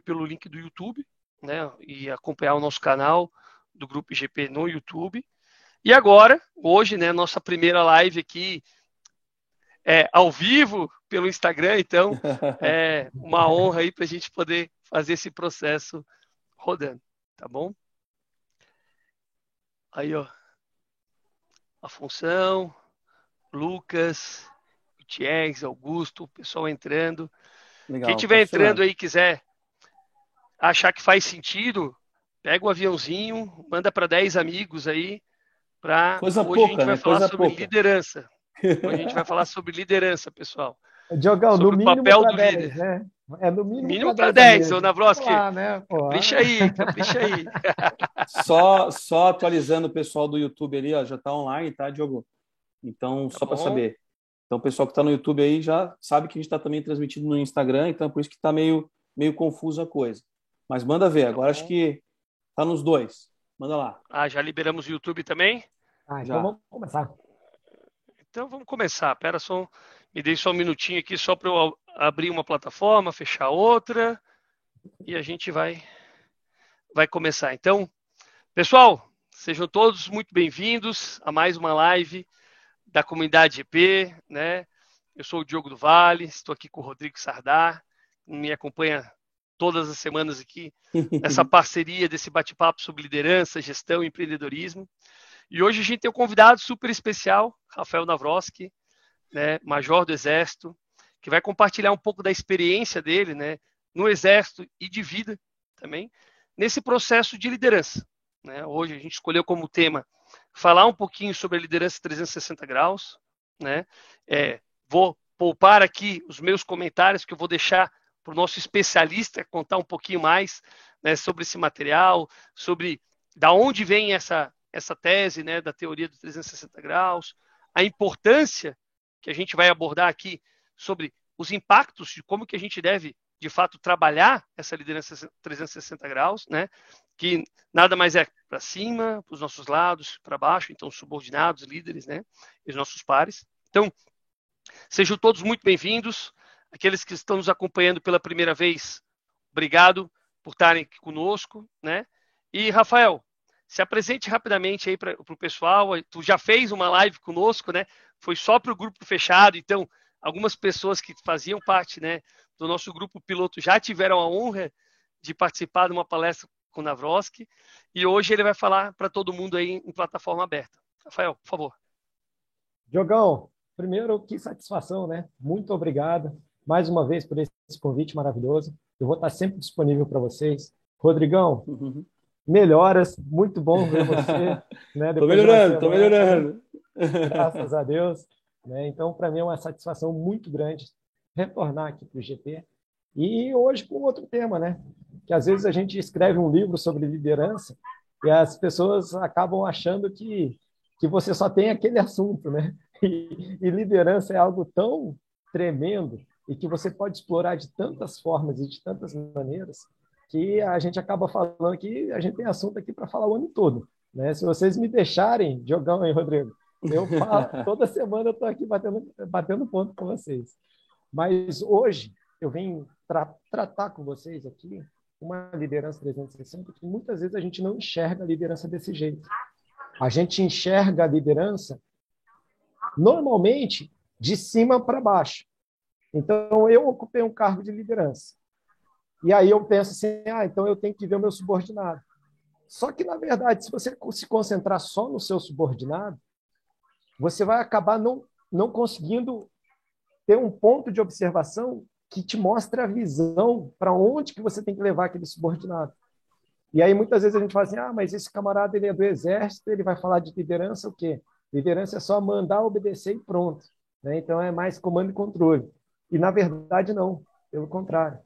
pelo link do YouTube, né? E acompanhar o nosso canal do Grupo IGP no YouTube. E agora, hoje, né, nossa primeira live aqui é, ao vivo pelo Instagram, então é uma honra aí para a gente poder fazer esse processo rodando, tá bom? Aí, ó, a função, Lucas, Gutierrez, Augusto, o pessoal entrando. Legal, Quem estiver entrando aí quiser achar que faz sentido, pega o um aviãozinho, manda para 10 amigos aí, para hoje pouca, a gente vai né? falar Coisa sobre pouca. liderança. Hoje a gente vai falar sobre liderança, pessoal. Diogão, sobre no mínimo o papel do 10, líder. Né? É no mínimo, mínimo para 10, ô Navroski. Ah, né? Capricha aí, capricha aí. Só, só atualizando o pessoal do YouTube ali, ó, já está online, tá, Diogo? Então, tá só para saber. Então, o pessoal que está no YouTube aí já sabe que a gente está também transmitindo no Instagram, então por isso que está meio, meio confuso a coisa. Mas manda ver, agora acho que está nos dois. Manda lá. Ah, já liberamos o YouTube também? Ah, então já. vamos começar. Então vamos começar. Pera só, me dei só um minutinho aqui só para eu abrir uma plataforma, fechar outra e a gente vai vai começar. Então, pessoal, sejam todos muito bem-vindos a mais uma live da comunidade GP, né? Eu sou o Diogo do Vale, estou aqui com o Rodrigo Sardar, me acompanha todas as semanas aqui nessa parceria desse bate-papo sobre liderança, gestão e empreendedorismo. E hoje a gente tem um convidado super especial, Rafael Navroski, né, major do Exército, que vai compartilhar um pouco da experiência dele né, no Exército e de vida também, nesse processo de liderança. Né? Hoje a gente escolheu como tema falar um pouquinho sobre a liderança 360 graus. Né? É, vou poupar aqui os meus comentários, que eu vou deixar para o nosso especialista contar um pouquinho mais né, sobre esse material, sobre da onde vem essa essa tese né, da teoria dos 360 graus, a importância que a gente vai abordar aqui sobre os impactos de como que a gente deve, de fato, trabalhar essa liderança 360 graus, né? que nada mais é para cima, para os nossos lados, para baixo, então subordinados, líderes, né? e os nossos pares. Então, sejam todos muito bem-vindos. Aqueles que estão nos acompanhando pela primeira vez, obrigado por estarem aqui conosco. Né? E, Rafael, se apresente rapidamente aí para o pessoal. Tu já fez uma live conosco, né? Foi só para o grupo fechado, então algumas pessoas que faziam parte, né, do nosso grupo piloto já tiveram a honra de participar de uma palestra com o Navroski e hoje ele vai falar para todo mundo aí em plataforma aberta. Rafael, por favor. Diogão, primeiro, que satisfação, né? Muito obrigado mais uma vez por esse convite maravilhoso. Eu vou estar sempre disponível para vocês. Rodrigão, uhum melhoras, muito bom ver você. né, tô melhorando, tô melhorando. Graças a Deus. Né? Então, para mim é uma satisfação muito grande retornar aqui para o GT. E hoje com outro tema, né? Que às vezes a gente escreve um livro sobre liderança e as pessoas acabam achando que, que você só tem aquele assunto, né? E, e liderança é algo tão tremendo e que você pode explorar de tantas formas e de tantas maneiras que a gente acaba falando que a gente tem assunto aqui para falar o ano todo. Né? Se vocês me deixarem, Diogão e Rodrigo, eu falo, toda semana eu estou aqui batendo, batendo ponto com vocês. Mas hoje eu venho tra tratar com vocês aqui uma liderança 360 que muitas vezes a gente não enxerga a liderança desse jeito. A gente enxerga a liderança normalmente de cima para baixo. Então, eu ocupei um cargo de liderança. E aí eu penso assim, ah, então eu tenho que ver o meu subordinado. Só que, na verdade, se você se concentrar só no seu subordinado, você vai acabar não, não conseguindo ter um ponto de observação que te mostre a visão para onde que você tem que levar aquele subordinado. E aí muitas vezes a gente fala assim, ah, mas esse camarada ele é do exército, ele vai falar de liderança o quê? Liderança é só mandar, obedecer e pronto. Né? Então é mais comando e controle. E na verdade não, pelo contrário.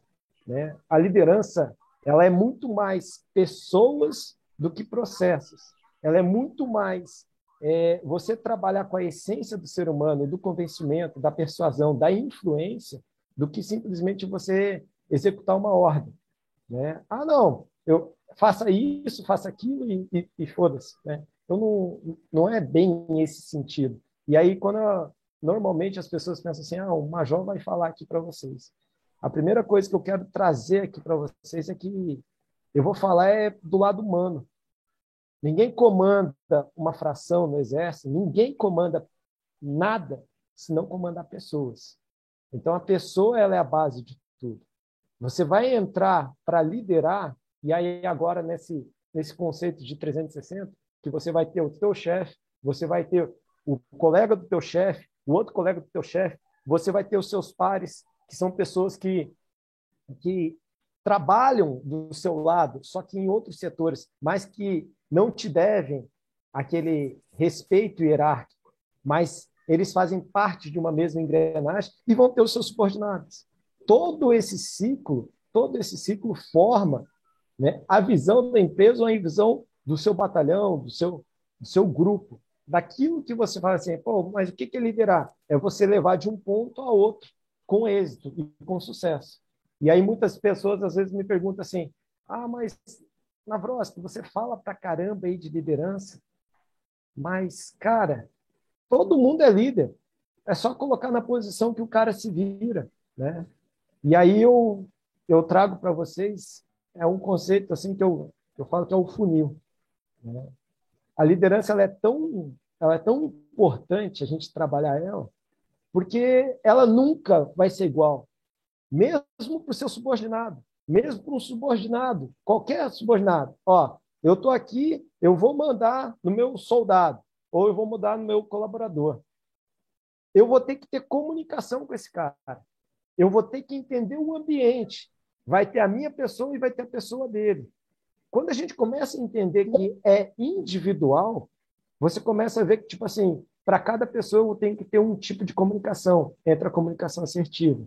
Né? A liderança ela é muito mais pessoas do que processos. Ela é muito mais é, você trabalhar com a essência do ser humano, do convencimento, da persuasão, da influência, do que simplesmente você executar uma ordem. Né? Ah, não, eu faça isso, faça aquilo e, e, e foda-se. Né? Então, não, não é bem esse sentido. E aí, quando normalmente as pessoas pensam assim, ah, o major vai falar aqui para vocês. A primeira coisa que eu quero trazer aqui para vocês é que eu vou falar é do lado humano. Ninguém comanda uma fração no exército, ninguém comanda nada se não comandar pessoas. Então a pessoa ela é a base de tudo. Você vai entrar para liderar e aí agora nesse nesse conceito de 360, que você vai ter o teu chefe, você vai ter o colega do teu chefe, o outro colega do teu chefe, você vai ter os seus pares, que são pessoas que, que trabalham do seu lado, só que em outros setores, mas que não te devem aquele respeito hierárquico, mas eles fazem parte de uma mesma engrenagem e vão ter os seus subordinados. Todo esse ciclo, todo esse ciclo forma né, a visão da empresa ou a visão do seu batalhão, do seu, do seu grupo daquilo que você fala assim, pô, mas o que é liderar? É você levar de um ponto a outro com êxito e com sucesso. E aí muitas pessoas às vezes me perguntam assim, ah, mas Navroski, você fala pra caramba aí de liderança, mas, cara, todo mundo é líder. É só colocar na posição que o cara se vira, né? E aí eu, eu trago para vocês é um conceito assim que eu, eu falo que é o funil. Né? A liderança ela é tão ela é tão importante a gente trabalhar ela, porque ela nunca vai ser igual, mesmo para o seu subordinado, mesmo para um subordinado, qualquer subordinado. Ó, eu estou aqui, eu vou mandar no meu soldado, ou eu vou mandar no meu colaborador. Eu vou ter que ter comunicação com esse cara. Eu vou ter que entender o ambiente. Vai ter a minha pessoa e vai ter a pessoa dele. Quando a gente começa a entender que é individual, você começa a ver que, tipo assim, para cada pessoa tem que ter um tipo de comunicação. Entra a comunicação assertiva.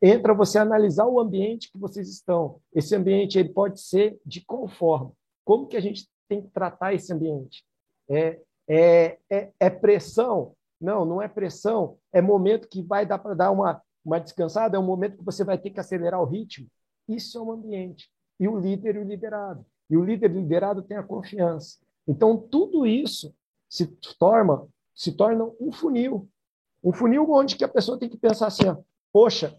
Entra você analisar o ambiente que vocês estão. Esse ambiente ele pode ser de qual forma? Como que a gente tem que tratar esse ambiente? É, é, é, é pressão? Não, não é pressão. É momento que vai dar para dar uma, uma descansada, é um momento que você vai ter que acelerar o ritmo. Isso é um ambiente. E o líder e o liderado. E o líder liderado tem a confiança. Então, tudo isso se torna, se torna um funil. Um funil onde que a pessoa tem que pensar assim, ó, poxa,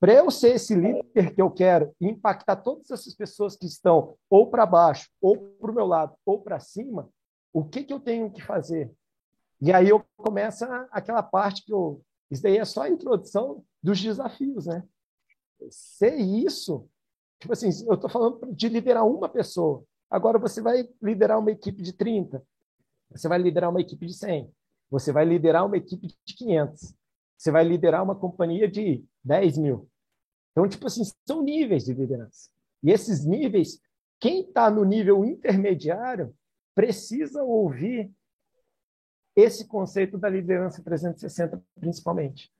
para eu ser esse líder que eu quero e impactar todas essas pessoas que estão ou para baixo, ou para o meu lado, ou para cima, o que, que eu tenho que fazer? E aí eu começo aquela parte que eu... Isso daí é só a introdução dos desafios, né? Ser isso Tipo assim, eu estou falando de liderar uma pessoa. Agora você vai liderar uma equipe de 30. Você vai liderar uma equipe de 100. Você vai liderar uma equipe de 500. Você vai liderar uma companhia de 10 mil. Então, tipo assim, são níveis de liderança. E esses níveis, quem está no nível intermediário precisa ouvir esse conceito da liderança 360, principalmente.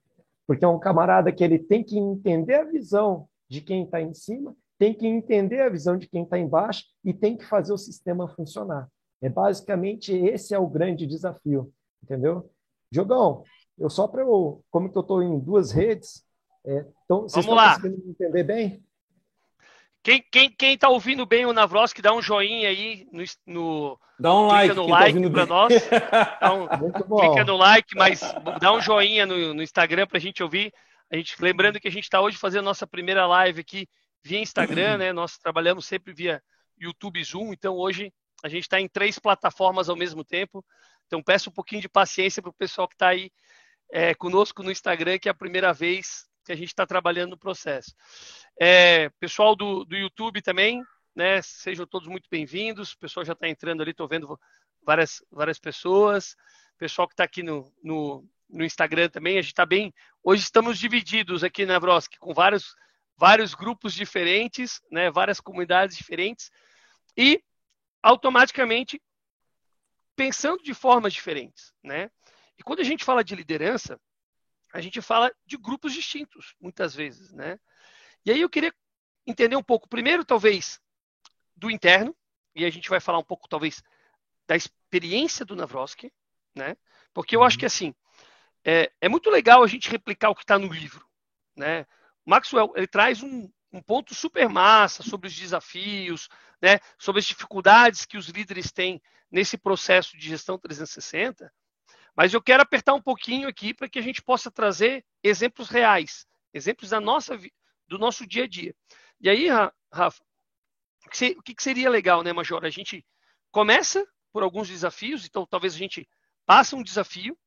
Porque é um camarada que ele tem que entender a visão de quem está em cima tem que entender a visão de quem está embaixo e tem que fazer o sistema funcionar. É basicamente esse é o grande desafio, entendeu? Jogão, eu só para eu, como que eu estou em duas redes, é, então, vocês Vamos lá. conseguindo entender bem? Quem quem quem está ouvindo bem o Navroski, dá um joinha aí no, no dá um like, no like tá para nós. Dá um, Muito bom. Clica no like, mas dá um joinha no, no Instagram para a gente ouvir. A gente lembrando que a gente está hoje fazendo a nossa primeira live aqui via Instagram, né? Nós trabalhamos sempre via YouTube Zoom, então hoje a gente está em três plataformas ao mesmo tempo. Então peço um pouquinho de paciência para o pessoal que está aí é, conosco no Instagram, que é a primeira vez que a gente está trabalhando no processo. É, pessoal do, do YouTube também, né? Sejam todos muito bem-vindos. O pessoal já está entrando ali, estou vendo várias, várias pessoas. Pessoal que está aqui no, no, no, Instagram também, a gente está bem. Hoje estamos divididos aqui na Vrosk, com vários vários grupos diferentes, né, várias comunidades diferentes, e automaticamente pensando de formas diferentes. Né? E quando a gente fala de liderança, a gente fala de grupos distintos, muitas vezes. Né? E aí eu queria entender um pouco, primeiro, talvez, do interno, e a gente vai falar um pouco, talvez, da experiência do Navrosky, né? porque eu acho uhum. que, assim, é, é muito legal a gente replicar o que está no livro. Né? Maxwell ele traz um, um ponto super massa sobre os desafios, né, sobre as dificuldades que os líderes têm nesse processo de gestão 360. Mas eu quero apertar um pouquinho aqui para que a gente possa trazer exemplos reais, exemplos da nossa, do nosso dia a dia. E aí, Rafa, o que seria legal, né, Major? A gente começa por alguns desafios, então talvez a gente passe um desafio,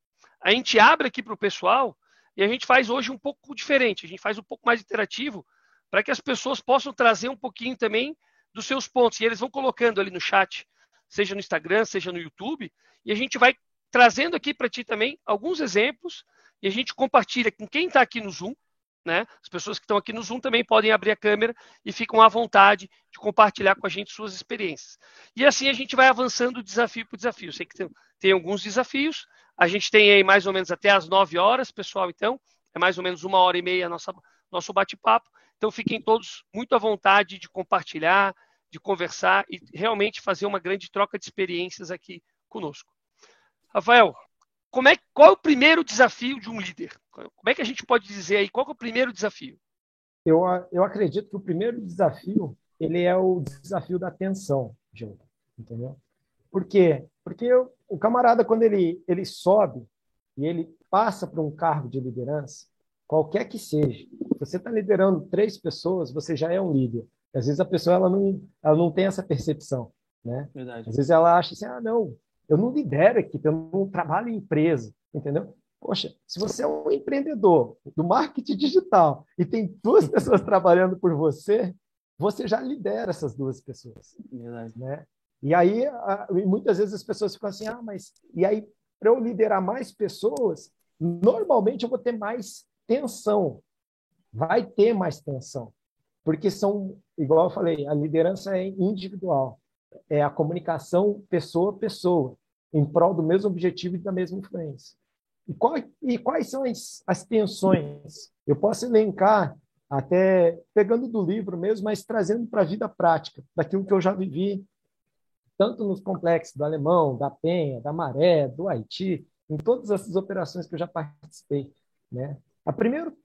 a gente abre aqui para o pessoal e a gente faz hoje um pouco diferente, a gente faz um pouco mais interativo para que as pessoas possam trazer um pouquinho também dos seus pontos. E eles vão colocando ali no chat, seja no Instagram, seja no YouTube, e a gente vai trazendo aqui para ti também alguns exemplos e a gente compartilha com quem está aqui no Zoom. Né? As pessoas que estão aqui no Zoom também podem abrir a câmera e ficam à vontade de compartilhar com a gente suas experiências. E assim a gente vai avançando desafio por desafio. Sei que tem, tem alguns desafios. A gente tem aí mais ou menos até as 9 horas, pessoal, então. É mais ou menos uma hora e meia nossa, nosso bate-papo. Então fiquem todos muito à vontade de compartilhar, de conversar e realmente fazer uma grande troca de experiências aqui conosco. Rafael, como é, qual é o primeiro desafio de um líder? Como é que a gente pode dizer aí? Qual é o primeiro desafio? Eu, eu acredito que o primeiro desafio ele é o desafio da atenção, Gil, entendeu? Por quê? Porque eu, o camarada, quando ele, ele sobe e ele passa para um cargo de liderança, qualquer que seja, você está liderando três pessoas, você já é um líder. Às vezes a pessoa ela não, ela não tem essa percepção. Né? Verdade. Às vezes ela acha assim, ah, não, eu não lidero equipe, eu não trabalho em empresa, entendeu? Poxa, se você é um empreendedor do marketing digital e tem duas pessoas trabalhando por você, você já lidera essas duas pessoas. Verdade. Né? E aí, muitas vezes as pessoas ficam assim, ah, mas e aí, para eu liderar mais pessoas, normalmente eu vou ter mais tensão. Vai ter mais tensão. Porque são, igual eu falei, a liderança é individual é a comunicação pessoa a pessoa, em prol do mesmo objetivo e da mesma influência. E, qual, e quais são as, as tensões? Eu posso elencar, até pegando do livro mesmo, mas trazendo para a vida prática, daquilo que eu já vivi, tanto nos complexos do Alemão, da Penha, da Maré, do Haiti, em todas essas operações que eu já participei. Né? A primeiro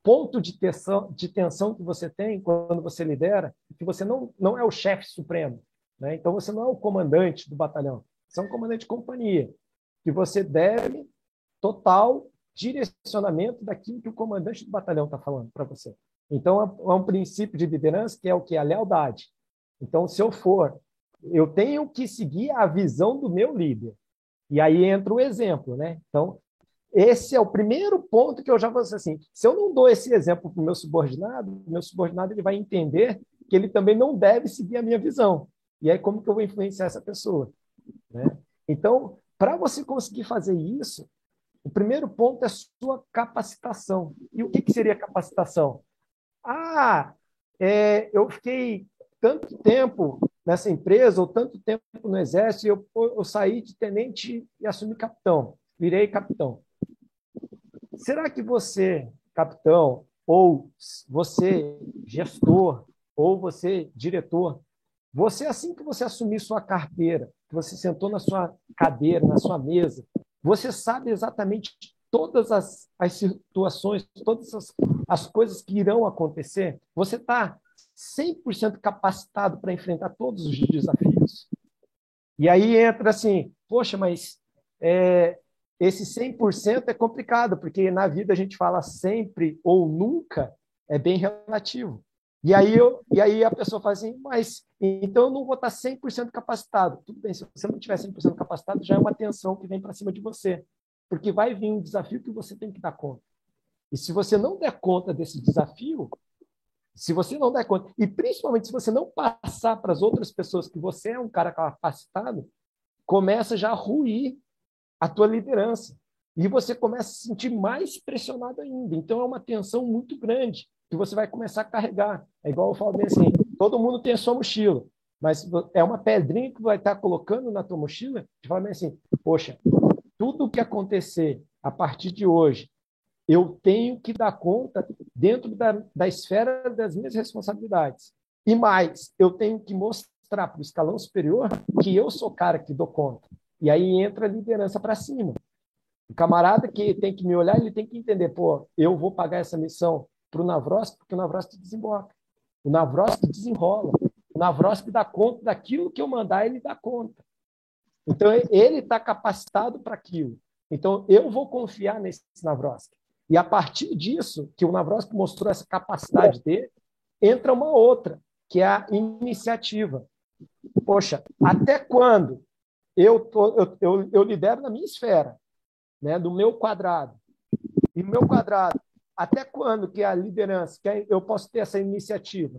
ponto de tensão, de tensão que você tem quando você lidera, é que você não, não é o chefe supremo, né? Então, você não é o comandante do batalhão, você é um comandante de companhia, que você deve total direcionamento daquilo que o comandante do batalhão está falando para você. Então, é um princípio de liderança que é o que? A lealdade. Então, se eu for, eu tenho que seguir a visão do meu líder. E aí entra o exemplo, né? Então, esse é o primeiro ponto que eu já vou dizer assim, se eu não dou esse exemplo para o meu subordinado, meu subordinado ele vai entender que ele também não deve seguir a minha visão. E aí, como que eu vou influenciar essa pessoa? Né? Então, para você conseguir fazer isso, o primeiro ponto é sua capacitação. E o que, que seria capacitação? Ah, é, eu fiquei tanto tempo nessa empresa, ou tanto tempo no exército, eu, eu saí de tenente e assumi capitão, virei capitão. Será que você, capitão, ou você, gestor, ou você, diretor, você, assim que você assumir sua carteira, que você sentou na sua cadeira, na sua mesa, você sabe exatamente todas as, as situações, todas as, as coisas que irão acontecer. Você está 100% capacitado para enfrentar todos os desafios. E aí entra assim, poxa, mas é, esse 100% é complicado, porque na vida a gente fala sempre ou nunca, é bem relativo. E aí, eu, e aí a pessoa fala assim, mas então eu não vou estar 100% capacitado. Tudo bem, se você não tiver 100% capacitado, já é uma tensão que vem para cima de você. Porque vai vir um desafio que você tem que dar conta. E se você não der conta desse desafio, se você não der conta, e principalmente se você não passar para as outras pessoas que você é um cara capacitado, começa já a ruir a tua liderança. E você começa a se sentir mais pressionado ainda. Então é uma tensão muito grande que você vai começar a carregar. É igual eu falo bem assim, todo mundo tem a sua mochila, mas é uma pedrinha que vai estar colocando na tua mochila de falar assim, poxa, tudo o que acontecer a partir de hoje, eu tenho que dar conta dentro da, da esfera das minhas responsabilidades. E mais, eu tenho que mostrar para o escalão superior que eu sou o cara que dou conta. E aí entra a liderança para cima. O camarada que tem que me olhar, ele tem que entender, pô, eu vou pagar essa missão para o Navroski, porque o Navroski desemboca. O Navroski desenrola. O Navroski dá conta daquilo que eu mandar, ele dá conta. Então, ele está capacitado para aquilo. Então, eu vou confiar nesse Navroski. E a partir disso, que o Navrosky mostrou essa capacidade dele, entra uma outra, que é a iniciativa. Poxa, até quando eu, tô, eu, eu, eu lidero na minha esfera, né, do meu quadrado. E meu quadrado, até quando que a liderança, que eu posso ter essa iniciativa?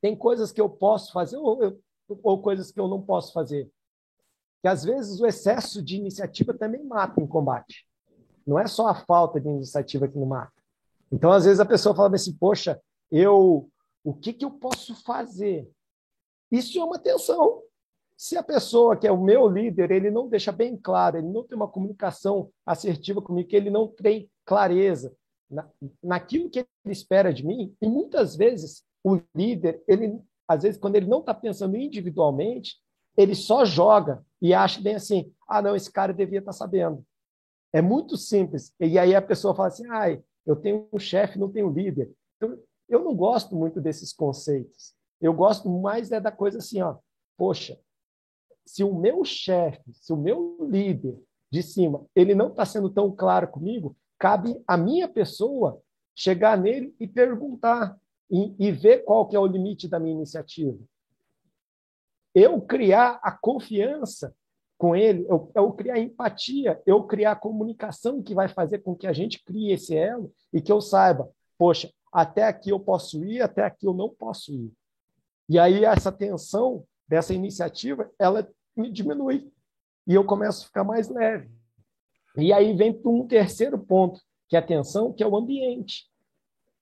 Tem coisas que eu posso fazer ou, ou coisas que eu não posso fazer. Que às vezes o excesso de iniciativa também mata em combate. Não é só a falta de iniciativa que não mata. Então, às vezes a pessoa fala assim: "Poxa, eu o que que eu posso fazer?" Isso é uma tensão. Se a pessoa que é o meu líder, ele não deixa bem claro, ele não tem uma comunicação assertiva comigo, que ele não tem clareza na, naquilo que ele espera de mim, e muitas vezes o líder, ele às vezes quando ele não está pensando individualmente, ele só joga e acha bem assim, ah não, esse cara devia estar tá sabendo. É muito simples. E aí a pessoa fala assim, ai, eu tenho um chefe, não tenho líder. Então, eu não gosto muito desses conceitos. Eu gosto mais é da coisa assim, ó, poxa, se o meu chefe, se o meu líder de cima, ele não está sendo tão claro comigo, cabe a minha pessoa chegar nele e perguntar e, e ver qual que é o limite da minha iniciativa. Eu criar a confiança com ele, eu, eu criar empatia, eu criar comunicação que vai fazer com que a gente crie esse elo e que eu saiba, poxa, até aqui eu posso ir, até aqui eu não posso ir. E aí essa tensão dessa iniciativa, ela me diminui. E eu começo a ficar mais leve. E aí vem para um terceiro ponto, que é a tensão, que é o ambiente.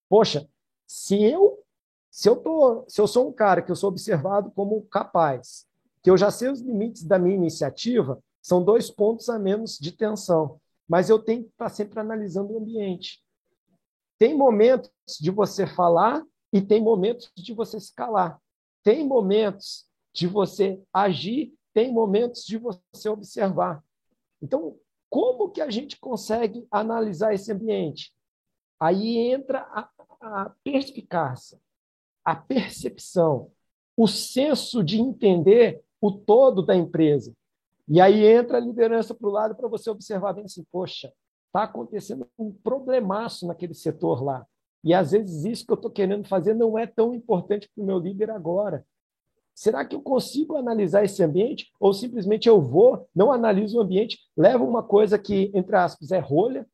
Poxa, se eu se eu tô, se eu sou um cara que eu sou observado como capaz, que eu já sei os limites da minha iniciativa, são dois pontos a menos de tensão, mas eu tenho que estar sempre analisando o ambiente. Tem momentos de você falar e tem momentos de você se calar. Tem momentos de você agir tem momentos de você observar. Então, como que a gente consegue analisar esse ambiente? Aí entra a, a perspicácia, a percepção, o senso de entender o todo da empresa. E aí entra a liderança para o lado para você observar bem assim, poxa, está acontecendo um problemaço naquele setor lá. E às vezes isso que eu estou querendo fazer não é tão importante para o meu líder agora. Será que eu consigo analisar esse ambiente? Ou simplesmente eu vou, não analiso o ambiente, levo uma coisa que, entre aspas, é rolha,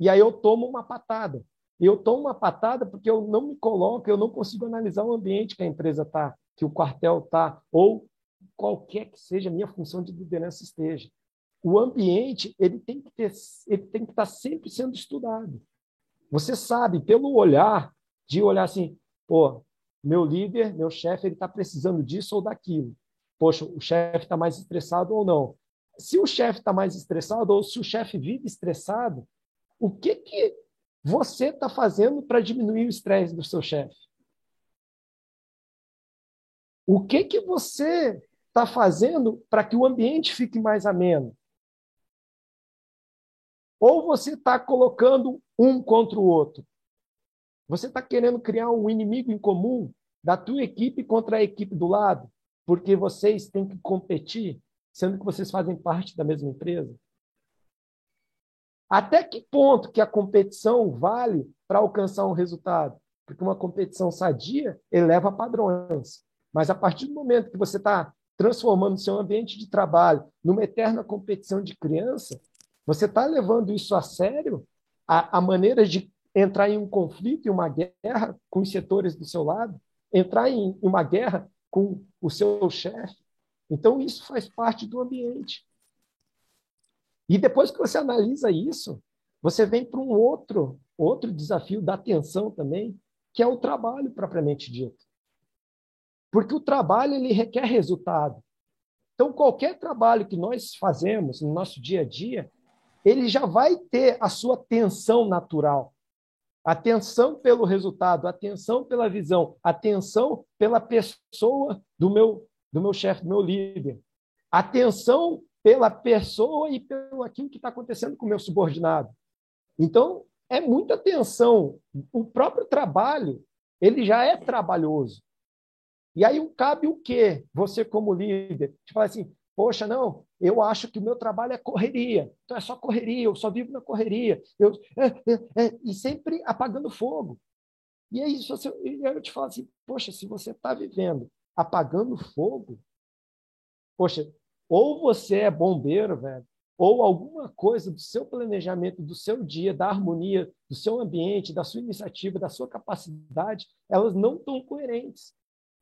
e aí eu tomo uma patada. Eu tomo uma patada porque eu não me coloco, eu não consigo analisar o ambiente que a empresa está, que o quartel está, ou qualquer que seja a minha função de liderança esteja. O ambiente ele tem que ter, ele tem que estar sempre sendo estudado. Você sabe pelo olhar de olhar assim, pô, meu líder, meu chefe, ele está precisando disso ou daquilo. Poxa, o chefe está mais estressado ou não? Se o chefe está mais estressado ou se o chefe vive estressado, o que, que você está fazendo para diminuir o estresse do seu chefe? O que, que você está fazendo para que o ambiente fique mais ameno? Ou você está colocando um contra o outro? Você está querendo criar um inimigo em comum da tua equipe contra a equipe do lado, porque vocês têm que competir, sendo que vocês fazem parte da mesma empresa? Até que ponto que a competição vale para alcançar um resultado? Porque uma competição sadia eleva padrões. Mas a partir do momento que você está transformando seu ambiente de trabalho numa eterna competição de criança, você está levando isso a sério? A, a maneira de entrar em um conflito e uma guerra com os setores do seu lado, entrar em uma guerra com o seu chefe. Então, isso faz parte do ambiente. E depois que você analisa isso, você vem para um outro, outro desafio da atenção também, que é o trabalho propriamente dito. Porque o trabalho ele requer resultado. Então, qualquer trabalho que nós fazemos no nosso dia a dia, ele já vai ter a sua tensão natural. Atenção pelo resultado, atenção pela visão, atenção pela pessoa do meu do meu chefe, do meu líder. Atenção pela pessoa e pelo aquilo que está acontecendo com o meu subordinado. Então, é muita atenção. O próprio trabalho, ele já é trabalhoso. E aí cabe o quê? Você como líder, te falar assim, Poxa, não, eu acho que o meu trabalho é correria. Então é só correria, eu só vivo na correria. Eu, é, é, é, e sempre apagando fogo. E aí, você, eu te falo assim, poxa, se você está vivendo apagando fogo, poxa, ou você é bombeiro, velho, ou alguma coisa do seu planejamento, do seu dia, da harmonia, do seu ambiente, da sua iniciativa, da sua capacidade, elas não estão coerentes.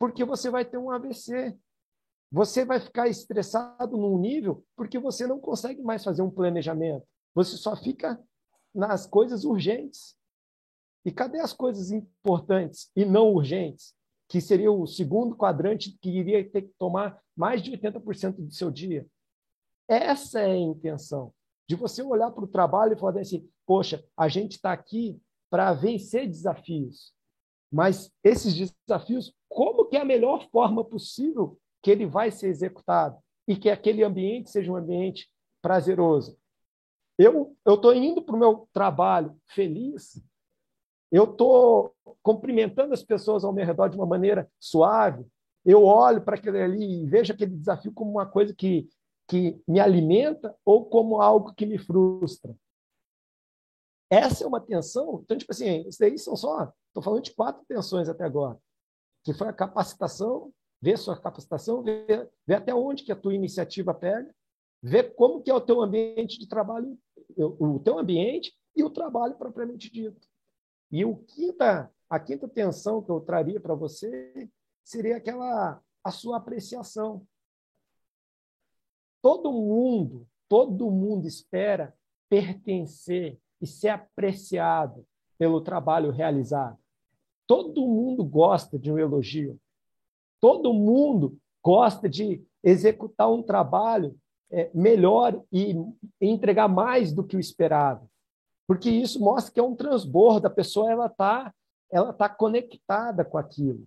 Porque você vai ter um AVC. Você vai ficar estressado num nível porque você não consegue mais fazer um planejamento. Você só fica nas coisas urgentes. E cadê as coisas importantes e não urgentes? Que seria o segundo quadrante que iria ter que tomar mais de 80% do seu dia. Essa é a intenção. De você olhar para o trabalho e falar assim: poxa, a gente está aqui para vencer desafios. Mas esses desafios, como que é a melhor forma possível que ele vai ser executado? E que aquele ambiente seja um ambiente prazeroso. Eu estou indo para o meu trabalho feliz, eu estou cumprimentando as pessoas ao meu redor de uma maneira suave, eu olho para aquele ali e vejo aquele desafio como uma coisa que que me alimenta ou como algo que me frustra. Essa é uma tensão. Então, tipo assim, isso daí são só. Estou falando de quatro tensões até agora. Que foi a capacitação, ver sua capacitação, ver, até onde que a tua iniciativa pega, ver como que é o teu ambiente de trabalho, o teu ambiente e o trabalho propriamente dito. E o quinta, a quinta tensão que eu traria para você seria aquela a sua apreciação. Todo mundo, todo mundo espera pertencer e ser apreciado pelo trabalho realizado. Todo mundo gosta de um elogio. Todo mundo gosta de executar um trabalho é, melhor e entregar mais do que o esperado. Porque isso mostra que é um transbordo, a pessoa ela está ela tá conectada com aquilo.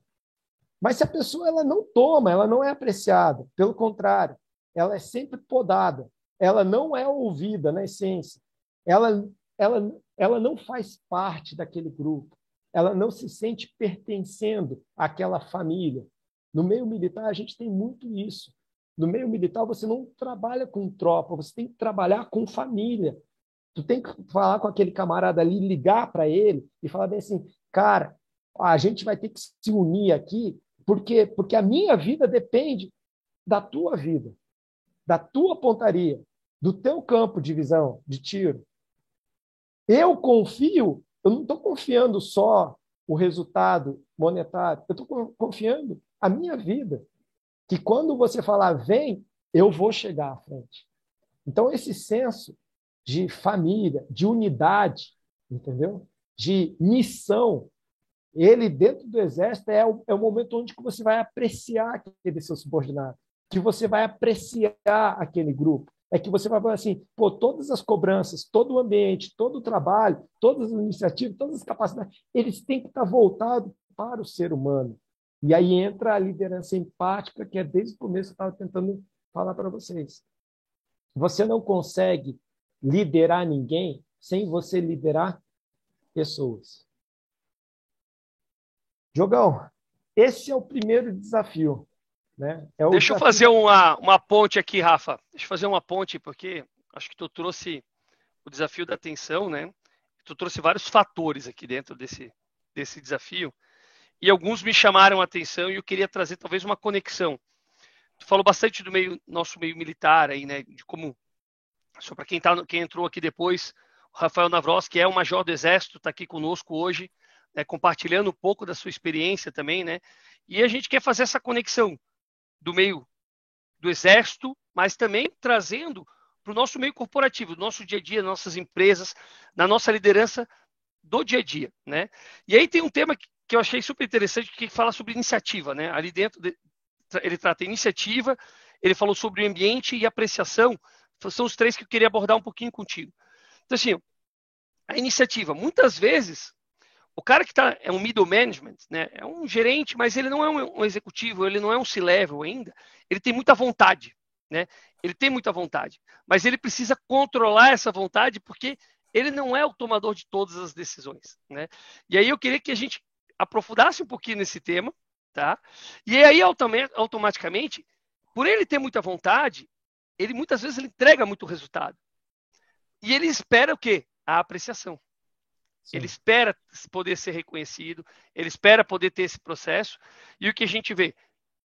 Mas se a pessoa ela não toma, ela não é apreciada, pelo contrário, ela é sempre podada, ela não é ouvida na essência, ela, ela, ela não faz parte daquele grupo, ela não se sente pertencendo àquela família. No meio militar, a gente tem muito isso. No meio militar, você não trabalha com tropa, você tem que trabalhar com família. Tu tem que falar com aquele camarada ali, ligar para ele e falar bem assim, cara, a gente vai ter que se unir aqui, porque porque a minha vida depende da tua vida da tua pontaria, do teu campo de visão, de tiro. Eu confio, eu não estou confiando só o resultado monetário, eu estou confiando a minha vida. Que quando você falar vem, eu vou chegar à frente. Então, esse senso de família, de unidade, entendeu? De missão, ele dentro do exército é o, é o momento onde você vai apreciar aquele seu subordinado que você vai apreciar aquele grupo. É que você vai falar assim, pô, todas as cobranças, todo o ambiente, todo o trabalho, todas as iniciativas, todas as capacidades, eles têm que estar voltados para o ser humano. E aí entra a liderança empática, que é desde o começo eu estava tentando falar para vocês. Você não consegue liderar ninguém sem você liderar pessoas. Jogão, esse é o primeiro desafio. Né? É Deixa eu fazer uma, uma ponte aqui, Rafa. Deixa eu fazer uma ponte, porque acho que tu trouxe o desafio da atenção, né? Tu trouxe vários fatores aqui dentro desse, desse desafio. E alguns me chamaram a atenção e eu queria trazer talvez uma conexão. Tu falou bastante do meio, nosso meio militar aí, né? De como, só para quem, tá, quem entrou aqui depois, o Rafael Navros, que é o major do Exército, está aqui conosco hoje, né, compartilhando um pouco da sua experiência também, né? E a gente quer fazer essa conexão do meio do exército, mas também trazendo para o nosso meio corporativo, do nosso dia a dia, nossas empresas, na nossa liderança do dia a dia, né? E aí tem um tema que eu achei super interessante que fala sobre iniciativa, né? Ali dentro de, ele trata iniciativa, ele falou sobre o ambiente e apreciação, são os três que eu queria abordar um pouquinho contigo. Então assim, a iniciativa, muitas vezes o cara que está é um middle management, né? É um gerente, mas ele não é um, um executivo, ele não é um C-level ainda. Ele tem muita vontade, né? Ele tem muita vontade, mas ele precisa controlar essa vontade porque ele não é o tomador de todas as decisões, né? E aí eu queria que a gente aprofundasse um pouquinho nesse tema, tá? E aí automaticamente, por ele ter muita vontade, ele muitas vezes ele entrega muito resultado. E ele espera o quê? A apreciação. Sim. Ele espera poder ser reconhecido, ele espera poder ter esse processo. E o que a gente vê?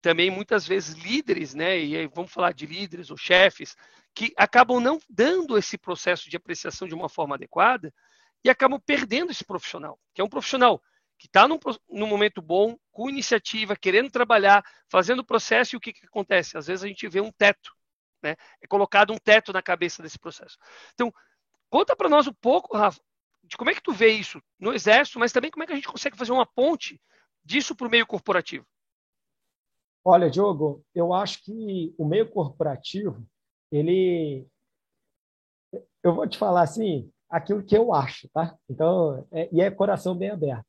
Também muitas vezes líderes, né? E aí vamos falar de líderes ou chefes, que acabam não dando esse processo de apreciação de uma forma adequada e acabam perdendo esse profissional, que é um profissional que está num, num, momento bom, com iniciativa, querendo trabalhar, fazendo o processo, e o que, que acontece? Às vezes a gente vê um teto, né? É colocado um teto na cabeça desse processo. Então, conta para nós um pouco, Rafa, de como é que tu vê isso no Exército, mas também como é que a gente consegue fazer uma ponte disso para o meio corporativo. Olha, Diogo, eu acho que o meio corporativo, ele. Eu vou te falar assim, aquilo que eu acho, tá? Então, é, e é coração bem aberto.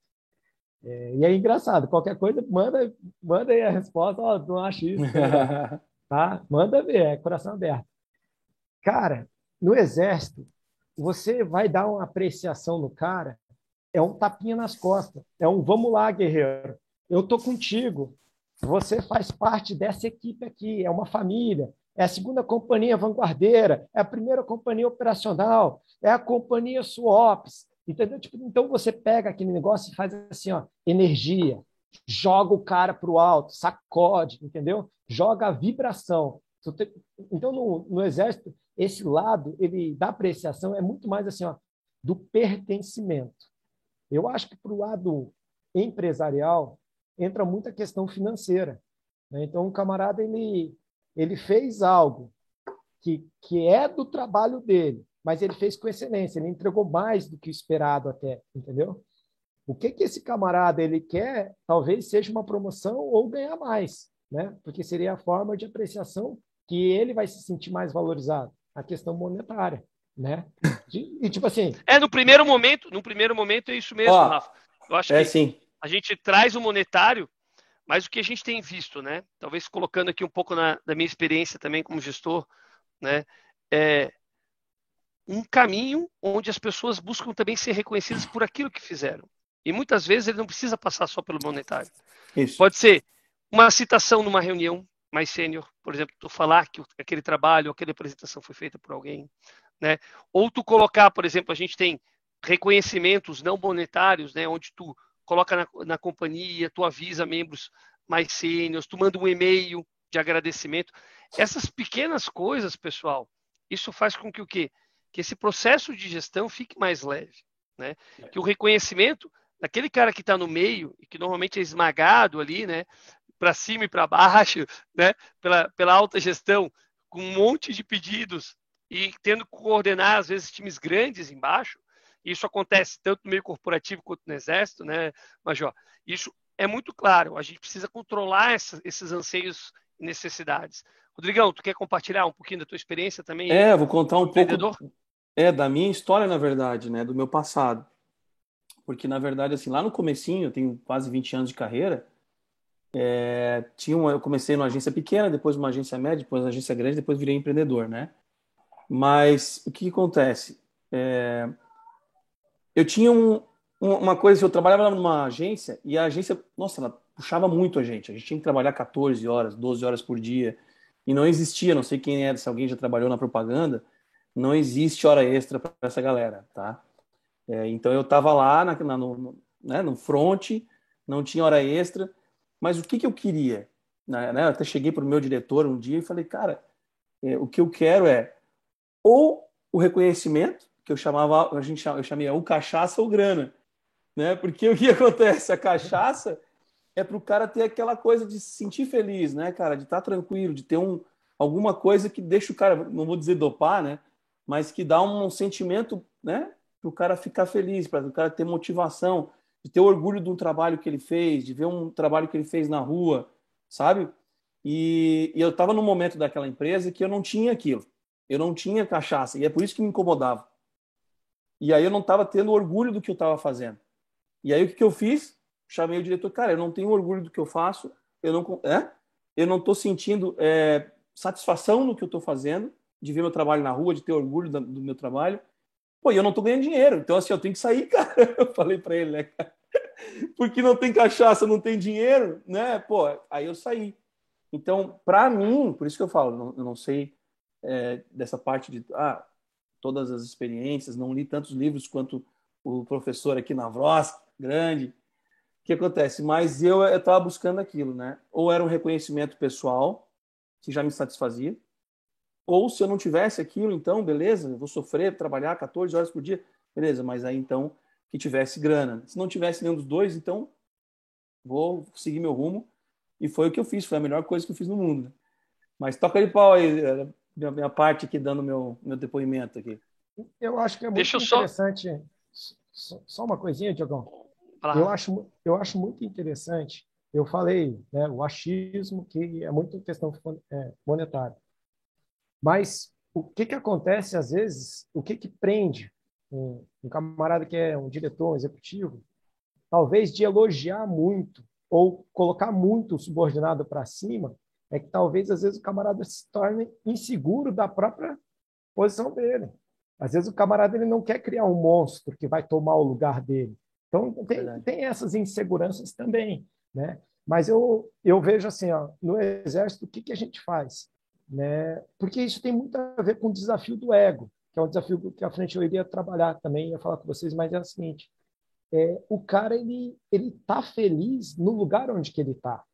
É, e é engraçado, qualquer coisa, manda, manda aí a resposta, ó, oh, não acho isso, tá? Manda ver, é coração aberto. Cara, no exército, você vai dar uma apreciação no cara, é um tapinha nas costas, é um vamos lá, guerreiro, eu tô contigo, você faz parte dessa equipe aqui, é uma família, é a segunda companhia vanguardeira, é a primeira companhia operacional, é a companhia SWOPS, entendeu? Tipo, então você pega aquele negócio e faz assim, ó, energia, joga o cara para o alto, sacode, entendeu? Joga a vibração. Então, no, no exército, esse lado ele da apreciação é muito mais assim, ó, do pertencimento. Eu acho que para o lado empresarial entra muita questão financeira. Né? Então, um camarada ele ele fez algo que, que é do trabalho dele, mas ele fez com excelência, ele entregou mais do que o esperado até, entendeu? O que que esse camarada ele quer, talvez seja uma promoção ou ganhar mais, né? Porque seria a forma de apreciação que ele vai se sentir mais valorizado, a questão monetária, né? E tipo assim, é no primeiro momento, no primeiro momento é isso mesmo, ó, Rafa. Eu acho é que sim. a gente traz o monetário mas o que a gente tem visto, né? Talvez colocando aqui um pouco na, da minha experiência também como gestor, né? É um caminho onde as pessoas buscam também ser reconhecidas por aquilo que fizeram. E muitas vezes ele não precisa passar só pelo monetário. Isso. Pode ser uma citação numa reunião mais sênior, por exemplo, tu falar que aquele trabalho, aquela apresentação foi feita por alguém, né? Ou tu colocar, por exemplo, a gente tem reconhecimentos não monetários, né, onde tu coloca na, na companhia, tu avisa membros mais sênios, tu manda um e-mail de agradecimento. Essas pequenas coisas, pessoal, isso faz com que o quê? Que esse processo de gestão fique mais leve, né? É. Que o reconhecimento daquele cara que está no meio e que normalmente é esmagado ali, né? Para cima e para baixo, né? Pela, pela alta gestão, com um monte de pedidos e tendo que coordenar às vezes times grandes embaixo, isso acontece tanto no meio corporativo quanto no exército, né, Major? Isso é muito claro. A gente precisa controlar essa, esses anseios e necessidades. Rodrigão, tu quer compartilhar um pouquinho da tua experiência também? É, vou contar um pouco é da minha história, na verdade, né, do meu passado. Porque na verdade assim, lá no comecinho, eu tenho quase 20 anos de carreira, é, tinha uma, eu comecei numa agência pequena, depois numa agência média, depois numa agência grande, depois virei empreendedor, né? Mas o que, que acontece? É, eu tinha um, uma coisa, eu trabalhava numa agência e a agência, nossa, ela puxava muito a gente. A gente tinha que trabalhar 14 horas, 12 horas por dia. E não existia, não sei quem é, se alguém já trabalhou na propaganda, não existe hora extra para essa galera, tá? É, então eu estava lá na, na, no, né, no front, não tinha hora extra, mas o que, que eu queria? Né, né eu até cheguei para o meu diretor um dia e falei, cara, é, o que eu quero é ou o reconhecimento, que eu chamava, a gente eu chamei ou cachaça ou grana, né? Porque o que acontece? A cachaça é para o cara ter aquela coisa de se sentir feliz, né, cara? De estar tá tranquilo, de ter um, alguma coisa que deixa o cara, não vou dizer dopar, né? Mas que dá um sentimento, né? Para o cara ficar feliz, para o cara ter motivação, de ter orgulho de um trabalho que ele fez, de ver um trabalho que ele fez na rua, sabe? E, e eu estava num momento daquela empresa que eu não tinha aquilo. Eu não tinha cachaça. E é por isso que me incomodava. E aí eu não estava tendo orgulho do que eu estava fazendo. E aí o que, que eu fiz? Chamei o diretor, cara, eu não tenho orgulho do que eu faço, eu não é? eu não estou sentindo é, satisfação no que eu estou fazendo, de ver meu trabalho na rua, de ter orgulho do, meu trabalho. Pô, eu não estou ganhando dinheiro, então assim, eu tenho que sair, cara. Eu falei para ele, né, cara? Porque não tem cachaça, não tem dinheiro, né? Pô, aí eu saí. Então, para mim, por isso que eu falo, eu não sei é, dessa parte de ah, todas as experiências, não li tantos livros quanto o professor aqui na Vros, grande. O que acontece? Mas eu estava buscando aquilo, né? Ou era um reconhecimento pessoal, que já me satisfazia, ou se eu não tivesse aquilo, então, beleza, eu vou sofrer, trabalhar 14 horas por dia, beleza, mas aí então que tivesse grana. Se não tivesse nenhum dos dois, então vou seguir meu rumo. E foi o que eu fiz, foi a melhor coisa que eu fiz no mundo. Mas toca de pau aí, eh, minha, minha parte aqui, dando meu, meu depoimento aqui. Eu acho que é muito Deixa interessante. Só... só uma coisinha, Diogão. Eu acho, eu acho muito interessante. Eu falei, né, o achismo, que é muito questão é, monetária. Mas o que, que acontece, às vezes, o que, que prende um, um camarada que é um diretor, um executivo, talvez de elogiar muito ou colocar muito o subordinado para cima, é que talvez às vezes o camarada se torne inseguro da própria posição dele. Às vezes o camarada ele não quer criar um monstro que vai tomar o lugar dele. Então tem, tem essas inseguranças também, né? Mas eu, eu vejo assim, ó, no exército o que, que a gente faz, né? Porque isso tem muito a ver com o desafio do ego, que é um desafio que à frente eu iria trabalhar também, ia falar com vocês, mas é o seguinte: é, o cara ele ele está feliz no lugar onde que ele está.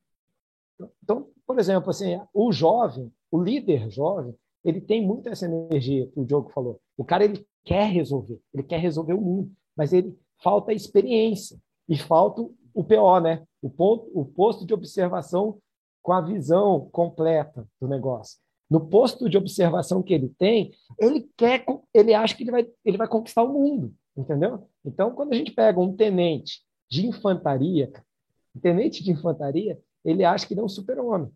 Então, por exemplo, assim, o jovem, o líder jovem, ele tem muito essa energia que o Diogo falou. O cara ele quer resolver, ele quer resolver o mundo, mas ele falta experiência e falta o PO, né? O ponto, o posto de observação com a visão completa do negócio. No posto de observação que ele tem, ele quer, ele acha que ele vai, ele vai conquistar o mundo, entendeu? Então, quando a gente pega um tenente de infantaria, um tenente de infantaria, ele acha que ele é um super-homem.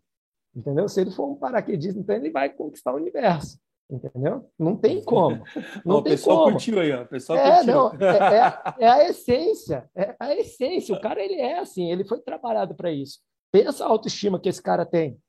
Entendeu? Se ele for um paraquedista, então ele vai conquistar o universo. Entendeu? Não tem como. Não o tem pessoal como. curtiu aí, ó. O pessoal é, curtiu. Não, é, é, é, a essência. É a essência. O cara, ele é assim, ele foi trabalhado para isso. Pensa a autoestima que esse cara tem.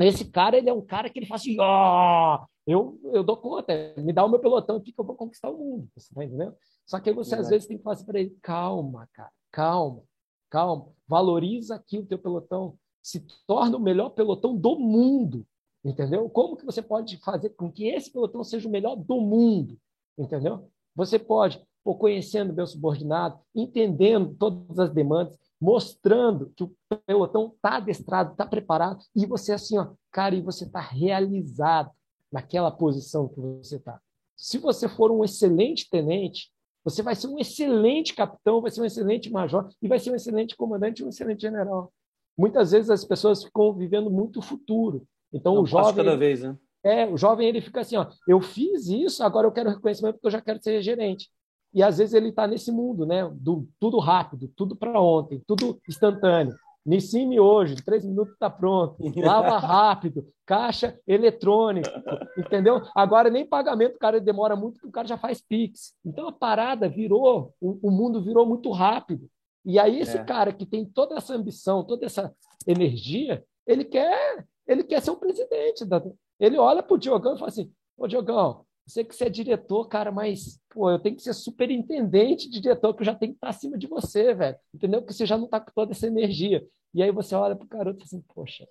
Esse cara, ele é um cara que ele fala assim, ó, oh, eu, eu dou conta, me dá o meu pelotão aqui que eu vou conquistar o mundo. Você tá entendendo? Só que você, às vezes, tem que falar assim para ele, calma, cara, calma, calma. Valoriza aqui o teu pelotão se torna o melhor pelotão do mundo, entendeu? Como que você pode fazer com que esse pelotão seja o melhor do mundo, entendeu? Você pode, por conhecendo meu subordinado, entendendo todas as demandas, mostrando que o pelotão está adestrado, está preparado, e você assim, ó, cara, e você está realizado naquela posição que você está. Se você for um excelente tenente, você vai ser um excelente capitão, vai ser um excelente major e vai ser um excelente comandante um excelente general muitas vezes as pessoas ficam vivendo muito o futuro. Então Não o jovem cada vez, né? É, o jovem ele fica assim, ó, eu fiz isso, agora eu quero reconhecimento porque eu já quero ser gerente. E às vezes ele está nesse mundo, né? Do tudo rápido, tudo para ontem, tudo instantâneo. Nissime hoje, três minutos está pronto. Lava rápido, caixa eletrônico, entendeu? Agora nem pagamento, o cara demora muito, porque o cara já faz Pix. Então a parada virou, o, o mundo virou muito rápido. E aí esse é. cara que tem toda essa ambição, toda essa energia, ele quer, ele quer ser o presidente. Da... Ele olha para o Diogão e fala assim, ô Diogão, sei que você é diretor, cara, mas pô, eu tenho que ser superintendente de diretor, que eu já tenho que estar acima de você, velho. Entendeu? Porque você já não está com toda essa energia. E aí você olha para o garoto e fala assim, poxa,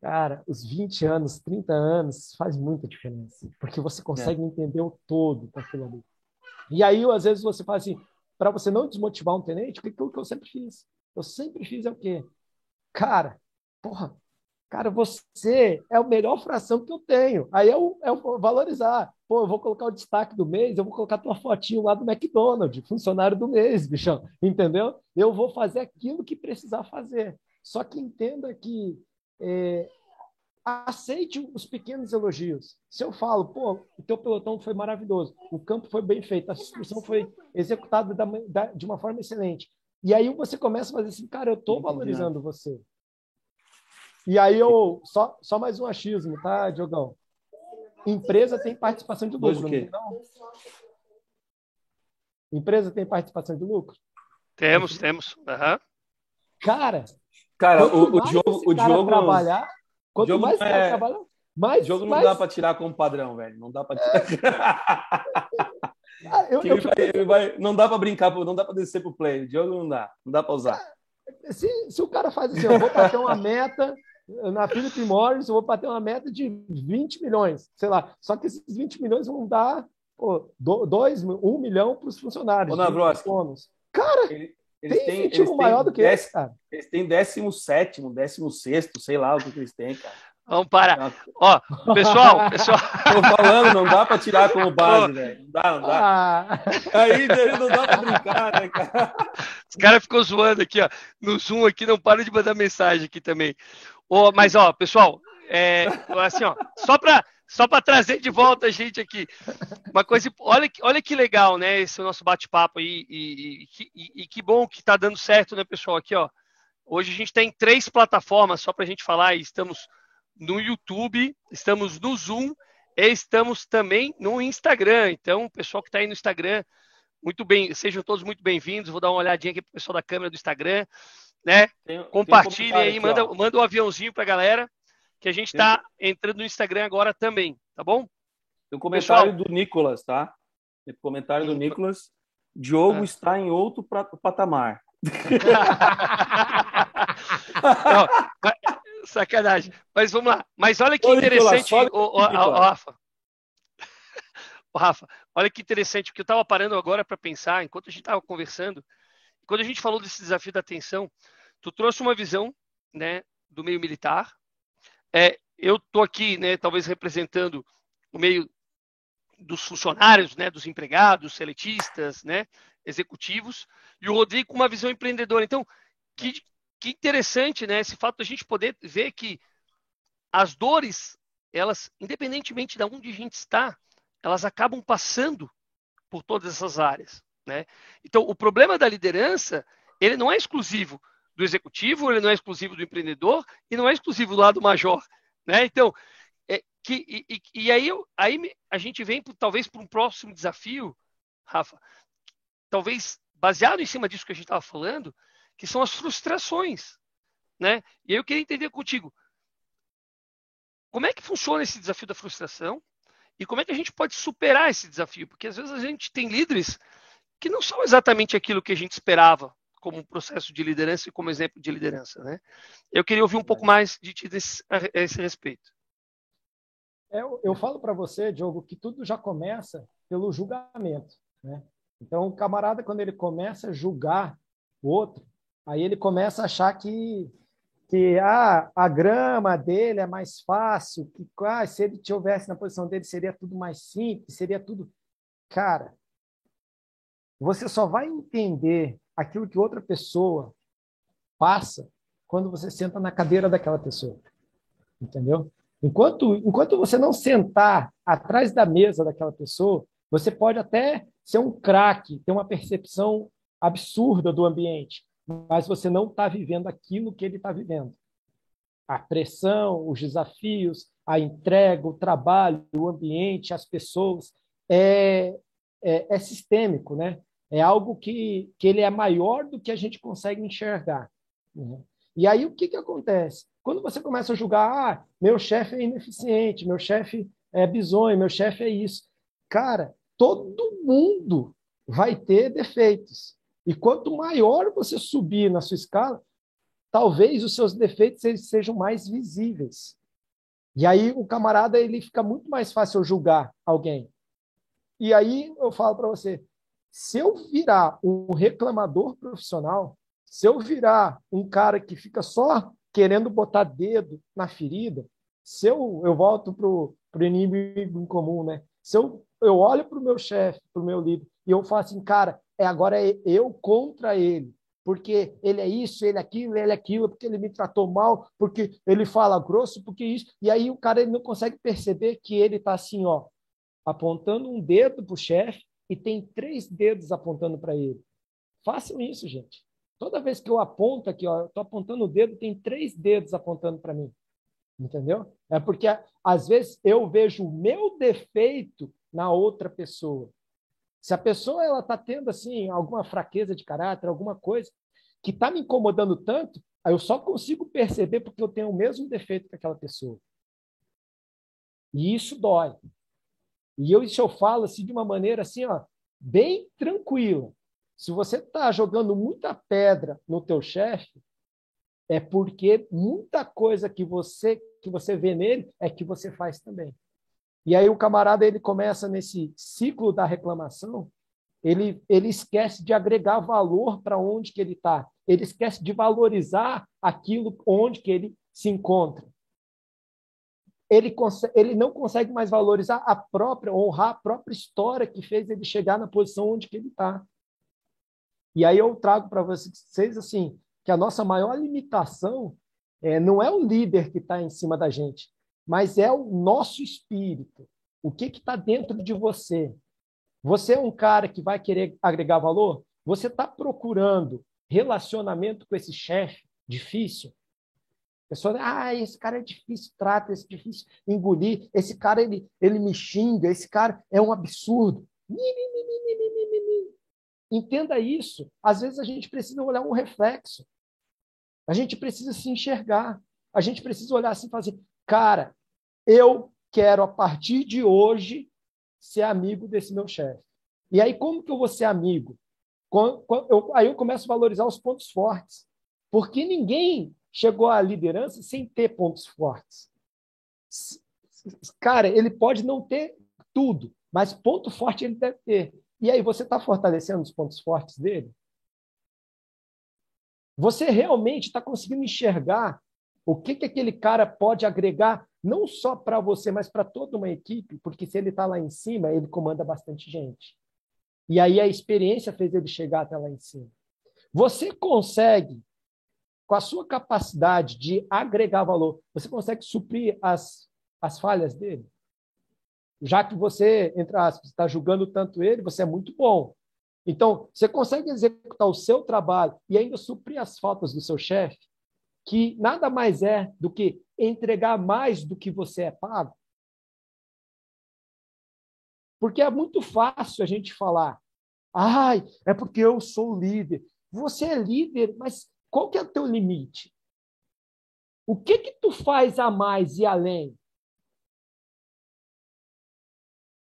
cara, os 20 anos, 30 anos faz muita diferença. Porque você consegue é. entender o todo daquilo ali. E aí, às vezes, você fala assim, para você não desmotivar um tenente, aquilo que eu sempre fiz. Eu sempre fiz é o quê? Cara, porra, cara, você é a melhor fração que eu tenho. Aí é o, é o valorizar. Pô, eu vou colocar o destaque do mês, eu vou colocar tua fotinho lá do McDonald's, funcionário do mês, bichão. Entendeu? Eu vou fazer aquilo que precisar fazer. Só que entenda que é, aceite os pequenos elogios. Se eu falo, pô, o teu pelotão foi maravilhoso, o campo foi bem feito, a instrução foi executada da, da, de uma forma excelente. E aí você começa a fazer assim, cara, eu estou valorizando você. E aí eu só só mais um achismo, tá, Diogão? Empresa tem participação de lucro, não? Empresa tem participação de lucro? Temos, temos. Uhum. Cara, cara, o, o Diogo, o Diogo trabalhar, Quanto jogo mais é... trabalha, mais. jogo não mais... dá para tirar como padrão, velho. Não dá para tirar. Ah, eu, eu... Vai, vai, não dá para brincar, não dá para descer pro play. O jogo não dá, não dá para usar. Se, se o cara faz assim, eu vou bater uma meta, na Philip Morris eu vou bater uma meta de 20 milhões, sei lá. Só que esses 20 milhões vão dar pô, dois, um milhão para os funcionários. Ô, Navroski, cara, eles tem têm, incentivo maior do que dez, esse, cara. Eles têm 17, 16, sei lá o que eles têm, cara. Vamos parar. Ó, pessoal, pessoal. Tô falando, não dá para tirar como base, velho. Não dá, não dá. Ah. Aí não dá para brincar, né, cara? Os caras ficou zoando aqui, ó. No Zoom aqui, não para de mandar mensagem aqui também. Ô, mas, ó, pessoal, é, assim, ó, só para só para trazer de volta a gente aqui. Uma coisa, olha, olha que legal, né? Esse nosso bate-papo aí. E, e, e, e, que bom que está dando certo, né, pessoal? Aqui, ó. Hoje a gente tem três plataformas, só para a gente falar. Estamos no YouTube, estamos no Zoom e estamos também no Instagram. Então, o pessoal que está aí no Instagram, muito bem, sejam todos muito bem-vindos. Vou dar uma olhadinha aqui para o pessoal da câmera do Instagram, né? Tem, Compartilhem tem um aí, manda, manda um aviãozinho para a galera que a gente está entrando no Instagram agora também, tá bom? Tem um comentário Pessoal, do Nicolas, tá? Tem um comentário do Nicolas. Diogo ah. está em outro patamar. Não, sacanagem. Mas vamos lá. Mas olha que Ô, interessante, Nicolas, o, o, o, Rafa. O Rafa, olha que interessante, porque eu estava parando agora para pensar, enquanto a gente estava conversando, quando a gente falou desse desafio da atenção, tu trouxe uma visão né, do meio militar, é, eu estou aqui, né, talvez representando o meio dos funcionários, né, dos empregados, seletistas, né, executivos, e o Rodrigo com uma visão empreendedora. Então, que, que interessante, né, esse fato da gente poder ver que as dores, elas, independentemente de onde a gente está, elas acabam passando por todas essas áreas, né? Então, o problema da liderança, ele não é exclusivo do executivo, ele não é exclusivo do empreendedor e não é exclusivo do lado major. Né? Então, é, que, e, e, aí, aí a gente vem talvez para um próximo desafio, Rafa, talvez baseado em cima disso que a gente estava falando, que são as frustrações. Né? E eu queria entender contigo, como é que funciona esse desafio da frustração e como é que a gente pode superar esse desafio? Porque às vezes a gente tem líderes que não são exatamente aquilo que a gente esperava como um processo de liderança e como exemplo de liderança. Né? Eu queria ouvir um pouco mais de ti a esse respeito. É, eu, eu falo para você, Diogo, que tudo já começa pelo julgamento. Né? Então, o camarada, quando ele começa a julgar o outro, aí ele começa a achar que, que ah, a grama dele é mais fácil, que ah, se ele estivesse na posição dele seria tudo mais simples, seria tudo. Cara, você só vai entender aquilo que outra pessoa passa quando você senta na cadeira daquela pessoa. Entendeu? Enquanto, enquanto você não sentar atrás da mesa daquela pessoa, você pode até ser um craque, ter uma percepção absurda do ambiente, mas você não está vivendo aquilo que ele está vivendo. A pressão, os desafios, a entrega, o trabalho, o ambiente, as pessoas, é, é, é sistêmico, né? É algo que, que ele é maior do que a gente consegue enxergar. Né? E aí o que, que acontece? Quando você começa a julgar, ah, meu chefe é ineficiente, meu chefe é bizonho, meu chefe é isso. Cara, todo mundo vai ter defeitos. E quanto maior você subir na sua escala, talvez os seus defeitos sejam mais visíveis. E aí o camarada ele fica muito mais fácil julgar alguém. E aí eu falo para você, se eu virar um reclamador profissional, se eu virar um cara que fica só querendo botar dedo na ferida, se eu, eu volto para o inimigo em comum, né? Se eu, eu olho para o meu chefe, para o meu líder, e eu falo assim, cara, é agora é eu contra ele, porque ele é isso, ele é aquilo, ele é aquilo, porque ele me tratou mal, porque ele fala grosso, porque isso. E aí o cara ele não consegue perceber que ele está assim, ó, apontando um dedo para o chefe e tem três dedos apontando para ele. Façam isso, gente. Toda vez que eu aponto aqui, ó, eu estou apontando o dedo, tem três dedos apontando para mim. Entendeu? É porque, às vezes, eu vejo o meu defeito na outra pessoa. Se a pessoa ela está tendo assim alguma fraqueza de caráter, alguma coisa que está me incomodando tanto, eu só consigo perceber porque eu tenho o mesmo defeito que aquela pessoa. E isso dói. E eu, isso eu falo assim de uma maneira assim, ó, bem tranquila. Se você está jogando muita pedra no teu chefe, é porque muita coisa que você que você vê nele é que você faz também. E aí o camarada ele começa nesse ciclo da reclamação, ele ele esquece de agregar valor para onde que ele está, ele esquece de valorizar aquilo onde que ele se encontra. Ele, ele não consegue mais valorizar a própria, honrar a própria história que fez ele chegar na posição onde ele está. E aí eu trago para vocês assim, que a nossa maior limitação é, não é o líder que está em cima da gente, mas é o nosso espírito. O que está dentro de você? Você é um cara que vai querer agregar valor? Você está procurando relacionamento com esse chefe difícil? Pessoa, ah, esse cara é difícil, trata, esse é difícil engolir, esse cara ele, ele me xinga, esse cara é um absurdo. Entenda isso. Às vezes a gente precisa olhar um reflexo. A gente precisa se enxergar. A gente precisa olhar assim e fazer, cara, eu quero a partir de hoje ser amigo desse meu chefe. E aí como que eu vou ser amigo? aí eu começo a valorizar os pontos fortes, porque ninguém chegou à liderança sem ter pontos fortes. Cara, ele pode não ter tudo, mas ponto forte ele deve ter. E aí, você está fortalecendo os pontos fortes dele? Você realmente está conseguindo enxergar o que, que aquele cara pode agregar, não só para você, mas para toda uma equipe, porque se ele está lá em cima, ele comanda bastante gente. E aí a experiência fez ele chegar até lá em cima. Você consegue, com a sua capacidade de agregar valor, você consegue suprir as, as falhas dele? Já que você, entre aspas, está julgando tanto ele, você é muito bom. Então, você consegue executar o seu trabalho e ainda suprir as faltas do seu chefe, que nada mais é do que entregar mais do que você é pago? Porque é muito fácil a gente falar, ai, é porque eu sou líder. Você é líder, mas qual que é o teu limite? O que que tu faz a mais e além?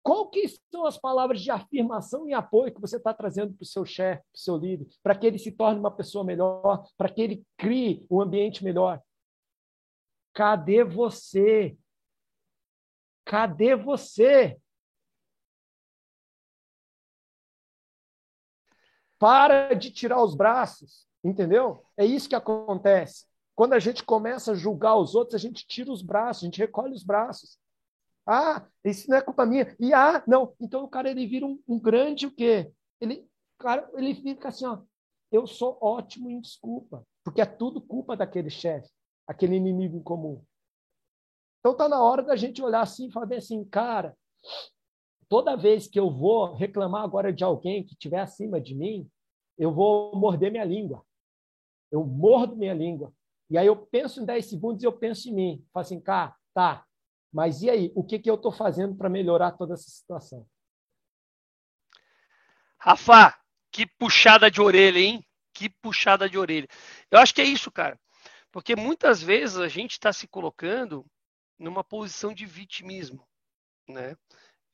Qual que são as palavras de afirmação e apoio que você está trazendo para o seu chefe, para o seu líder, para que ele se torne uma pessoa melhor, para que ele crie um ambiente melhor? Cadê você? Cadê você? Para de tirar os braços, entendeu? É isso que acontece. Quando a gente começa a julgar os outros, a gente tira os braços, a gente recolhe os braços. Ah, isso não é culpa minha. E ah, não. Então o cara ele vira um, um grande o quê? Ele, cara, ele fica assim, ó. Eu sou ótimo em desculpa, porque é tudo culpa daquele chefe, aquele inimigo em comum. Então tá na hora da gente olhar assim e falar assim, cara, toda vez que eu vou reclamar agora de alguém que estiver acima de mim, eu vou morder minha língua. Eu mordo minha língua. E aí eu penso em 10 segundos e eu penso em mim. Falo assim, cara, tá, mas e aí? O que, que eu estou fazendo para melhorar toda essa situação? Rafa, que puxada de orelha, hein? Que puxada de orelha. Eu acho que é isso, cara. Porque muitas vezes a gente está se colocando numa posição de vitimismo, né?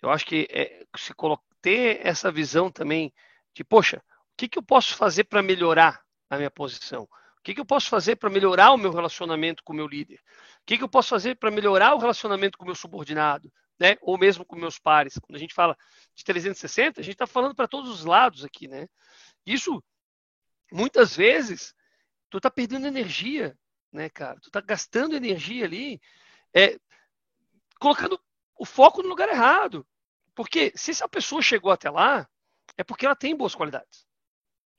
Eu acho que é, se ter essa visão também de, poxa, o que, que eu posso fazer para melhorar a minha posição? O que, que eu posso fazer para melhorar o meu relacionamento com o meu líder? O que, que eu posso fazer para melhorar o relacionamento com o meu subordinado? Né? Ou mesmo com meus pares. Quando a gente fala de 360, a gente está falando para todos os lados aqui, né? Isso, muitas vezes, tu está perdendo energia, né, cara? Tu está gastando energia ali, é, colocando o foco no lugar errado. Porque se essa pessoa chegou até lá, é porque ela tem boas qualidades,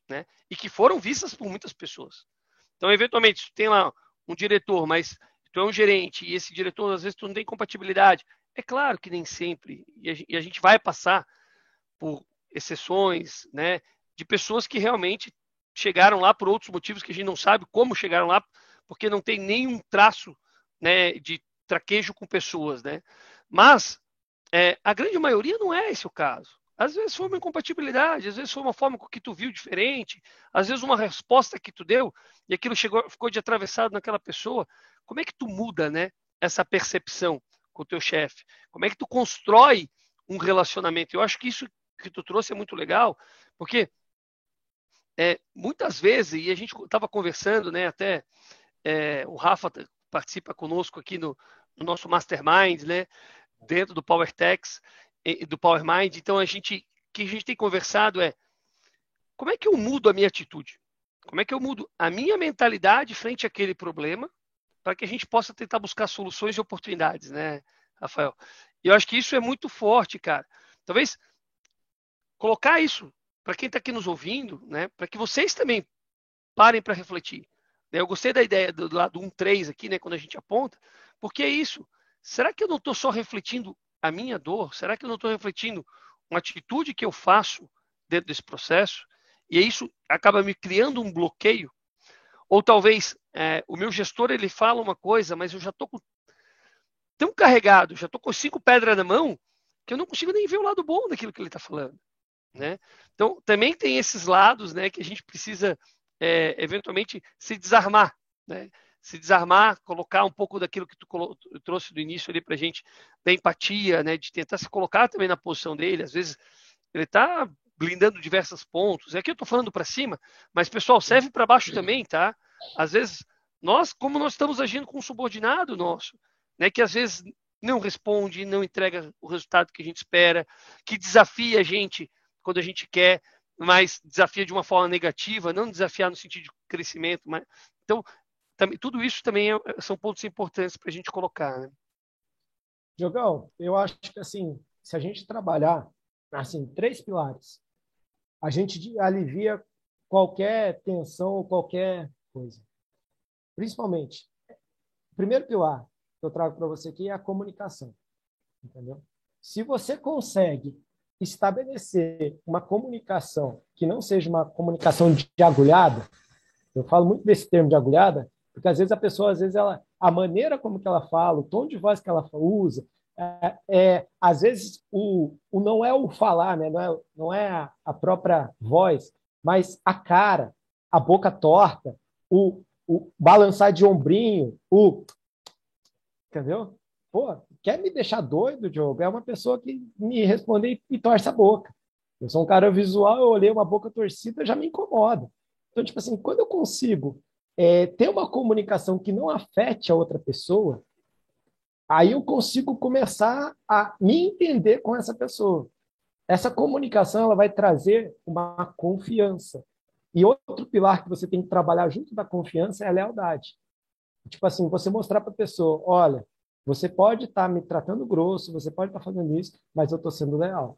né? E que foram vistas por muitas pessoas. Então, eventualmente, tu tem lá um diretor, mas tu é um gerente e esse diretor, às vezes, tu não tem compatibilidade. É claro que nem sempre. E a gente vai passar por exceções, né? De pessoas que realmente chegaram lá por outros motivos que a gente não sabe como chegaram lá, porque não tem nenhum traço né, de traquejo com pessoas, né? Mas é, a grande maioria não é esse o caso. Às vezes foi uma incompatibilidade, às vezes foi uma forma que tu viu diferente, às vezes uma resposta que tu deu e aquilo chegou, ficou de atravessado naquela pessoa. Como é que tu muda, né, essa percepção com o teu chefe? Como é que tu constrói um relacionamento? Eu acho que isso que tu trouxe é muito legal, porque é, muitas vezes, e a gente estava conversando, né, até é, o Rafa participa conosco aqui no, no nosso Mastermind, né? Dentro do PowerTex, do PowerMind. Então, a gente, que a gente tem conversado é como é que eu mudo a minha atitude? Como é que eu mudo a minha mentalidade frente àquele problema para que a gente possa tentar buscar soluções e oportunidades, né, Rafael? E eu acho que isso é muito forte, cara. Talvez colocar isso para quem está aqui nos ouvindo, né, para que vocês também parem para refletir. Eu gostei da ideia do lado 1-3 aqui, né, quando a gente aponta, porque é isso. Será que eu não estou só refletindo a minha dor? Será que eu não estou refletindo uma atitude que eu faço dentro desse processo? E isso acaba me criando um bloqueio? Ou talvez é, o meu gestor ele fala uma coisa, mas eu já estou tão carregado, já estou com cinco pedras na mão, que eu não consigo nem ver o lado bom daquilo que ele está falando. Né? Então, também tem esses lados né, que a gente precisa, é, eventualmente, se desarmar. Né? Se desarmar, colocar um pouco daquilo que tu trouxe do início ali para gente, da empatia, né, de tentar se colocar também na posição dele. Às vezes, ele está blindando diversos pontos. Aqui eu estou falando para cima, mas, pessoal, serve para baixo também, tá? Às vezes, nós, como nós estamos agindo com um subordinado nosso, né, que às vezes não responde, não entrega o resultado que a gente espera, que desafia a gente quando a gente quer, mas desafia de uma forma negativa, não desafiar no sentido de crescimento. Mas... Então, também, tudo isso também é, são pontos importantes para a gente colocar. Né? Diogão, eu acho que assim, se a gente trabalhar assim três pilares, a gente alivia qualquer tensão ou qualquer coisa. Principalmente, o primeiro pilar que eu trago para você aqui é a comunicação. Entendeu? Se você consegue estabelecer uma comunicação que não seja uma comunicação de agulhada, eu falo muito desse termo de agulhada, porque às vezes a pessoa, às vezes ela, a maneira como que ela fala, o tom de voz que ela usa, é, é às vezes o, o não é o falar, né? não é, não é a, a própria voz, mas a cara, a boca torta, o, o balançar de ombrinho, o entendeu? Pô, quer me deixar doido, Diogo? É uma pessoa que me responde e torce a boca. Eu sou um cara visual, eu olhei uma boca torcida, já me incomoda. Então, tipo assim, quando eu consigo é, ter uma comunicação que não afete a outra pessoa, aí eu consigo começar a me entender com essa pessoa. Essa comunicação ela vai trazer uma confiança. E outro pilar que você tem que trabalhar junto da confiança é a lealdade. Tipo assim, você mostrar para a pessoa, olha, você pode estar tá me tratando grosso, você pode estar tá fazendo isso, mas eu estou sendo leal.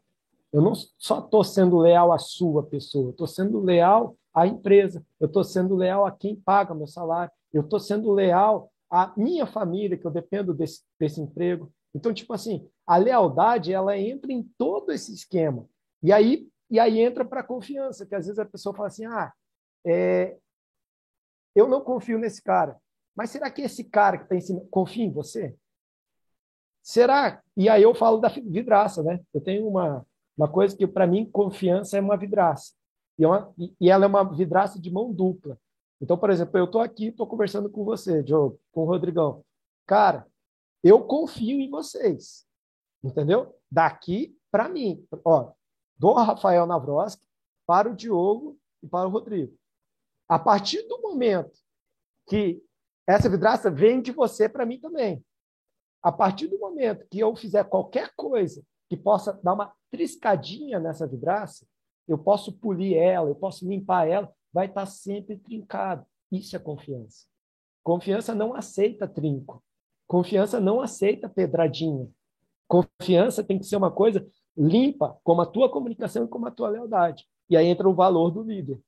Eu não só estou sendo leal à sua pessoa, estou sendo leal à empresa, eu estou sendo leal a quem paga meu salário, eu estou sendo leal à minha família, que eu dependo desse, desse emprego. Então, tipo assim, a lealdade, ela entra em todo esse esquema. E aí, e aí entra para a confiança, que às vezes a pessoa fala assim, ah, é, eu não confio nesse cara. Mas será que esse cara que está em cima confia em você? Será? E aí eu falo da vidraça, né? Eu tenho uma, uma coisa que, para mim, confiança é uma vidraça. E, é uma, e ela é uma vidraça de mão dupla. Então, por exemplo, eu estou aqui, estou conversando com você, Diogo, com o Rodrigão. Cara, eu confio em vocês. Entendeu? Daqui para mim. Ó, do Rafael Navroski para o Diogo e para o Rodrigo. A partir do momento que essa vidraça vem de você para mim também. A partir do momento que eu fizer qualquer coisa que possa dar uma triscadinha nessa vidraça, eu posso polir ela, eu posso limpar ela, vai estar sempre trincado. Isso é confiança. Confiança não aceita trinco. Confiança não aceita pedradinha. Confiança tem que ser uma coisa limpa, como a tua comunicação e como a tua lealdade. E aí entra o valor do líder.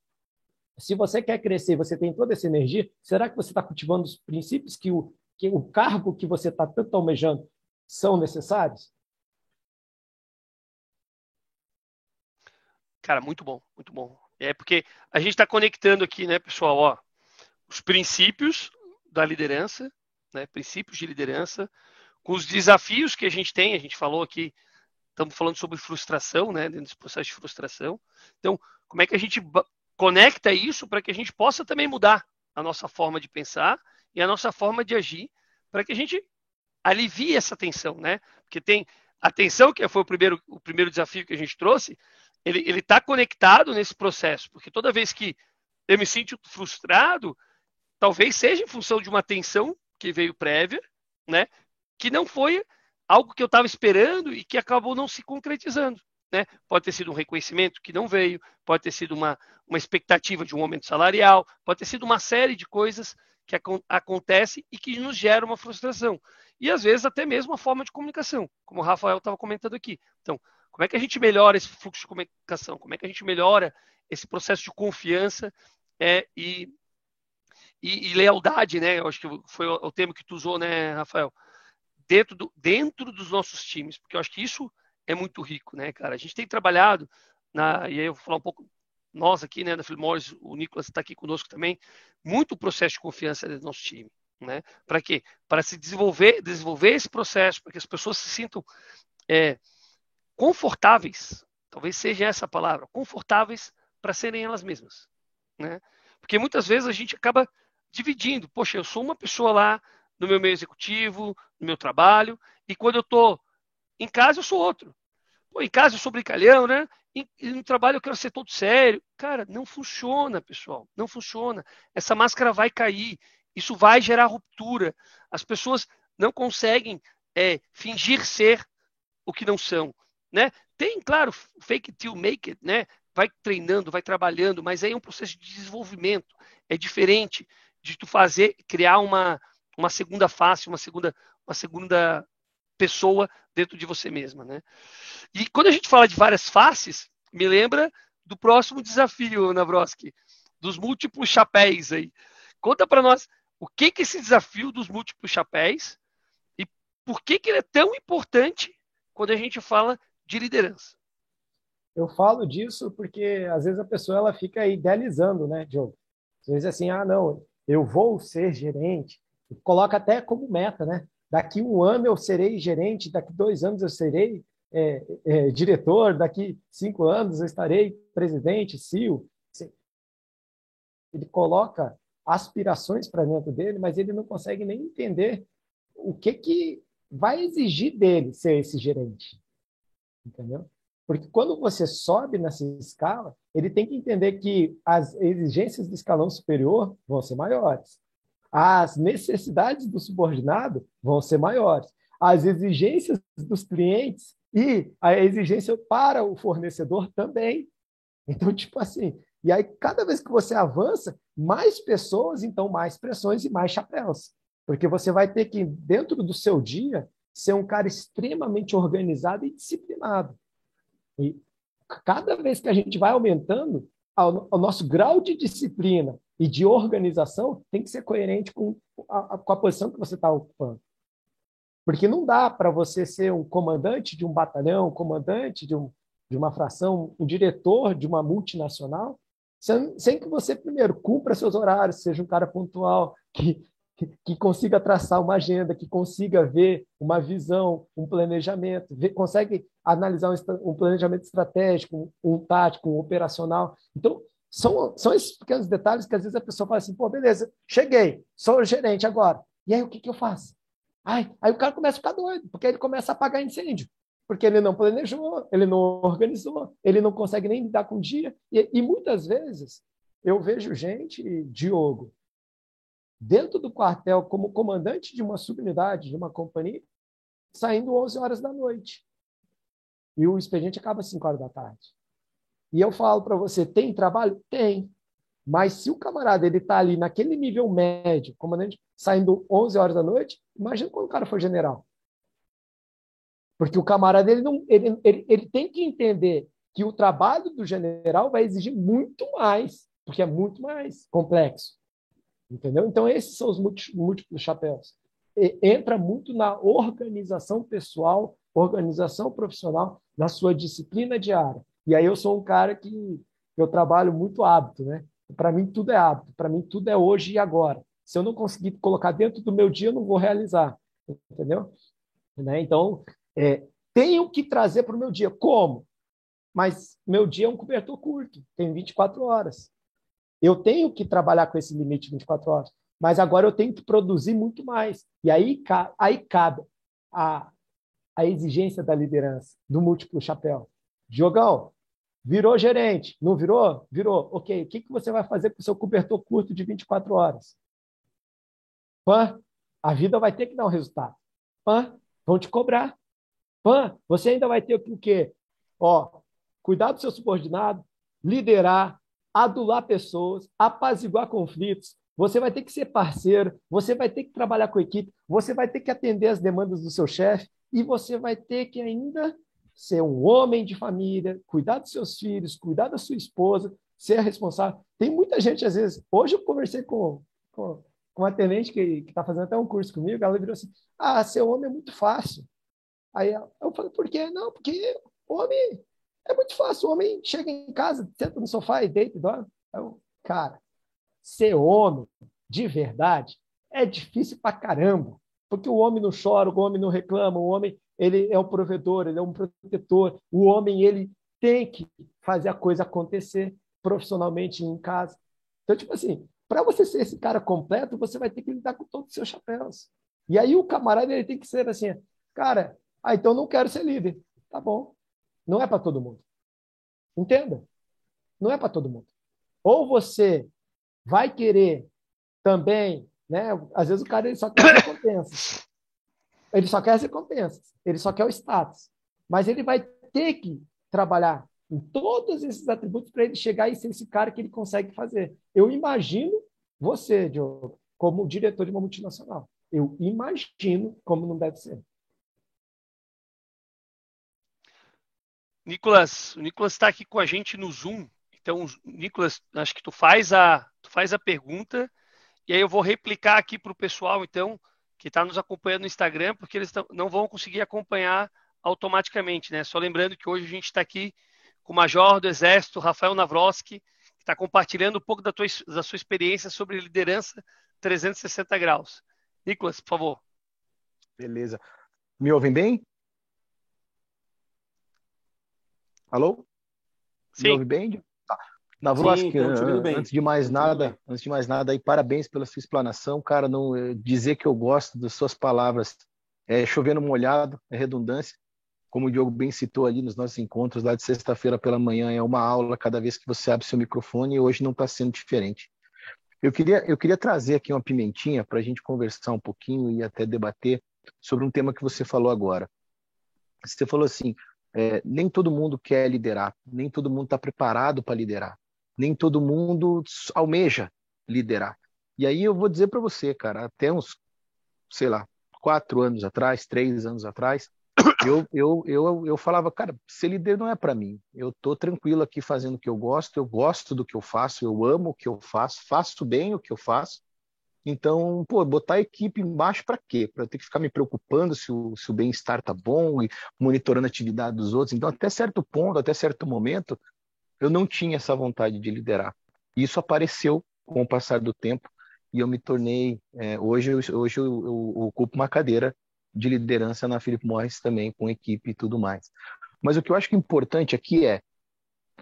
Se você quer crescer, você tem toda essa energia, será que você está cultivando os princípios que o, que o cargo que você está tanto almejando são necessários? Cara, muito bom, muito bom. É porque a gente está conectando aqui, né, pessoal, ó, os princípios da liderança, né, princípios de liderança, com os desafios que a gente tem. A gente falou aqui, estamos falando sobre frustração, né, dentro desse processo de frustração. Então, como é que a gente conecta isso para que a gente possa também mudar a nossa forma de pensar e a nossa forma de agir para que a gente alivie essa tensão, né? Porque tem a tensão, que foi o primeiro, o primeiro desafio que a gente trouxe, ele está conectado nesse processo, porque toda vez que eu me sinto frustrado, talvez seja em função de uma tensão que veio prévia, né? Que não foi algo que eu estava esperando e que acabou não se concretizando. Né? Pode ter sido um reconhecimento que não veio, pode ter sido uma, uma expectativa de um aumento salarial, pode ter sido uma série de coisas que ac acontece e que nos gera uma frustração. E às vezes até mesmo uma forma de comunicação, como o Rafael estava comentando aqui. Então, como é que a gente melhora esse fluxo de comunicação? Como é que a gente melhora esse processo de confiança é, e, e, e, lealdade, né? Eu acho que foi o, o termo que tu usou, né, Rafael? Dentro, do, dentro dos nossos times, porque eu acho que isso é muito rico, né, cara? A gente tem trabalhado, na, e aí eu vou falar um pouco, nós aqui, né, da Philip o Nicolas está aqui conosco também, muito processo de confiança do nosso time, né? Para quê? Para se desenvolver, desenvolver esse processo, para que as pessoas se sintam é, confortáveis, talvez seja essa a palavra, confortáveis para serem elas mesmas, né? Porque muitas vezes a gente acaba dividindo, poxa, eu sou uma pessoa lá no meu meio executivo, no meu trabalho, e quando eu estou em casa eu sou outro. Pô, em casa eu sou brincalhão, né? E no trabalho eu quero ser todo sério. Cara, não funciona, pessoal. Não funciona. Essa máscara vai cair. Isso vai gerar ruptura. As pessoas não conseguem é, fingir ser o que não são. Né? Tem, claro, fake it till make it, né? Vai treinando, vai trabalhando, mas aí é um processo de desenvolvimento. É diferente de tu fazer, criar uma, uma segunda face, uma segunda, uma segunda pessoa dentro de você mesma, né? E quando a gente fala de várias faces, me lembra do próximo desafio, Navroski, dos múltiplos chapéus aí. Conta para nós o que que é esse desafio dos múltiplos chapéus e por que que ele é tão importante quando a gente fala de liderança. Eu falo disso porque às vezes a pessoa ela fica idealizando, né, Diogo? Às vezes assim, ah, não, eu vou ser gerente, coloca até como meta, né? daqui um ano eu serei gerente, daqui dois anos eu serei é, é, diretor, daqui cinco anos eu estarei presidente, CEO. Ele coloca aspirações para dentro dele, mas ele não consegue nem entender o que, que vai exigir dele ser esse gerente. Entendeu? Porque quando você sobe nessa escala, ele tem que entender que as exigências do escalão superior vão ser maiores as necessidades do subordinado vão ser maiores. As exigências dos clientes e a exigência para o fornecedor também. Então, tipo assim, e aí cada vez que você avança, mais pessoas, então mais pressões e mais chapéus. Porque você vai ter que, dentro do seu dia, ser um cara extremamente organizado e disciplinado. E cada vez que a gente vai aumentando, o nosso grau de disciplina e de organização tem que ser coerente com a, com a posição que você está ocupando. Porque não dá para você ser um comandante de um batalhão, um comandante de, um, de uma fração, um diretor de uma multinacional, sem, sem, que você, primeiro, cumpra seus horários, seja um cara pontual, que, que, que consiga traçar uma agenda, que consiga ver uma visão, um planejamento, ver, consegue analisar um, um planejamento estratégico, um, tático, um operacional. Então, são, são esses pequenos detalhes que às vezes a pessoa fala assim, pô, beleza, cheguei, sou gerente agora. E aí o que, que eu faço? Ai, aí o cara começa a ficar doido, porque ele começa a apagar incêndio. Porque ele não planejou, ele não organizou, ele não consegue nem lidar com o dia. E, e muitas vezes eu vejo gente, Diogo, dentro do quartel, como comandante de uma subunidade, de uma companhia, saindo 11 horas da noite. E o expediente acaba às 5 horas da tarde. E eu falo para você, tem trabalho? Tem. Mas se o camarada ele está ali naquele nível médio, comandante, saindo 11 horas da noite, imagina quando o cara for general. Porque o camarada ele não, ele, ele, ele tem que entender que o trabalho do general vai exigir muito mais, porque é muito mais complexo. Entendeu? Então, esses são os múltiplos chapéus. E entra muito na organização pessoal, organização profissional, na sua disciplina diária. E aí eu sou um cara que eu trabalho muito hábito, né? Para mim tudo é hábito, para mim tudo é hoje e agora. Se eu não conseguir colocar dentro do meu dia, eu não vou realizar, entendeu? Né? Então, é, tenho que trazer para o meu dia. Como? Mas meu dia é um cobertor curto, tem 24 horas. Eu tenho que trabalhar com esse limite de 24 horas, mas agora eu tenho que produzir muito mais. E aí, aí cabe a, a exigência da liderança, do múltiplo chapéu. Diogão, Virou gerente, não virou? Virou. Ok, o que, que você vai fazer com o seu cobertor curto de 24 horas? Pan, a vida vai ter que dar um resultado. Pan, vão te cobrar. Pan, você ainda vai ter o quê? Ó, cuidar do seu subordinado, liderar, adular pessoas, apaziguar conflitos. Você vai ter que ser parceiro, você vai ter que trabalhar com a equipe, você vai ter que atender as demandas do seu chefe e você vai ter que ainda ser um homem de família, cuidar dos seus filhos, cuidar da sua esposa, ser responsável. Tem muita gente, às vezes. Hoje eu conversei com, com, com uma tenente que está fazendo até um curso comigo, ela virou assim: Ah, ser homem é muito fácil. Aí eu falei: Por quê? Não, porque homem é muito fácil. O homem chega em casa, senta no sofá e deita e dorme. Eu, cara, ser homem de verdade é difícil pra caramba. Porque o homem não chora, o homem não reclama, o homem ele é um provedor, ele é um protetor. O homem ele tem que fazer a coisa acontecer profissionalmente em casa. Então, tipo assim, para você ser esse cara completo, você vai ter que lidar com todos os seus chapéus. E aí o camarada ele tem que ser assim, cara, ah, então não quero ser líder. Tá bom. Não é para todo mundo. Entenda? Não é para todo mundo. Ou você vai querer também, né? Às vezes o cara ele só quer recompensas. Ele só quer as recompensas. Ele só quer o status. Mas ele vai ter que trabalhar em todos esses atributos para ele chegar e ser esse cara que ele consegue fazer. Eu imagino você, Diogo, como diretor de uma multinacional. Eu imagino como não deve ser. Nicolas, o Nicolas está aqui com a gente no Zoom. Então, Nicolas, acho que tu faz a, tu faz a pergunta e aí eu vou replicar aqui para o pessoal, então, que está nos acompanhando no Instagram, porque eles não vão conseguir acompanhar automaticamente, né? Só lembrando que hoje a gente está aqui com o Major do Exército, Rafael Navroski, que está compartilhando um pouco da, tua, da sua experiência sobre liderança 360 graus. Nicolas, por favor. Beleza. Me ouvem bem? Alô? Sim. Me ouve bem? Tá. Navroski, antes de mais nada, antes de mais nada, aí, parabéns pela sua explanação, cara, não eh, dizer que eu gosto das suas palavras é chovendo molhado, é redundância, como o Diogo bem citou ali nos nossos encontros lá de sexta-feira pela manhã, é uma aula cada vez que você abre seu microfone e hoje não está sendo diferente. Eu queria, eu queria trazer aqui uma pimentinha para a gente conversar um pouquinho e até debater sobre um tema que você falou agora. Você falou assim, é, nem todo mundo quer liderar, nem todo mundo está preparado para liderar, nem todo mundo almeja liderar. E aí eu vou dizer para você, cara, até uns, sei lá, quatro anos atrás, três anos atrás, eu, eu, eu, eu falava, cara, ser líder não é para mim. Eu tô tranquilo aqui fazendo o que eu gosto, eu gosto do que eu faço, eu amo o que eu faço, faço bem o que eu faço, então, pô, botar a equipe embaixo para quê? Para ter que ficar me preocupando se o, se o bem-estar tá bom e monitorando a atividade dos outros. Então, até certo ponto, até certo momento, eu não tinha essa vontade de liderar. Isso apareceu com o passar do tempo e eu me tornei, é, hoje, hoje eu, eu, eu, ocupo uma cadeira de liderança na Philip Morris também, com equipe e tudo mais. Mas o que eu acho que é importante aqui é,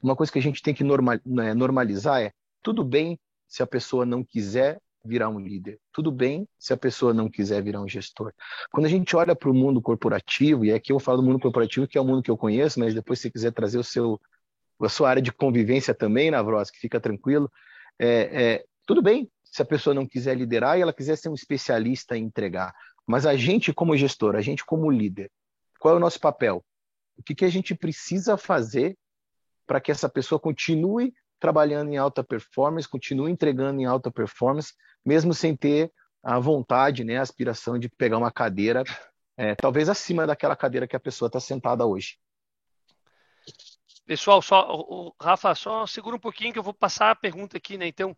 uma coisa que a gente tem que né, normalizar é, tudo bem se a pessoa não quiser virar um líder. Tudo bem se a pessoa não quiser virar um gestor. Quando a gente olha para o mundo corporativo, e aqui eu falo do mundo corporativo, que é o mundo que eu conheço, mas depois se quiser trazer o seu, a sua área de convivência também, Navros, que fica tranquilo, é, é, tudo bem se a pessoa não quiser liderar e ela quiser ser um especialista em entregar. Mas a gente como gestor, a gente como líder, qual é o nosso papel? O que, que a gente precisa fazer para que essa pessoa continue trabalhando em alta performance, continue entregando em alta performance, mesmo sem ter a vontade, né, a aspiração de pegar uma cadeira, é, talvez acima daquela cadeira que a pessoa está sentada hoje. Pessoal, só, o, Rafa, só segura um pouquinho que eu vou passar a pergunta aqui, né? Então,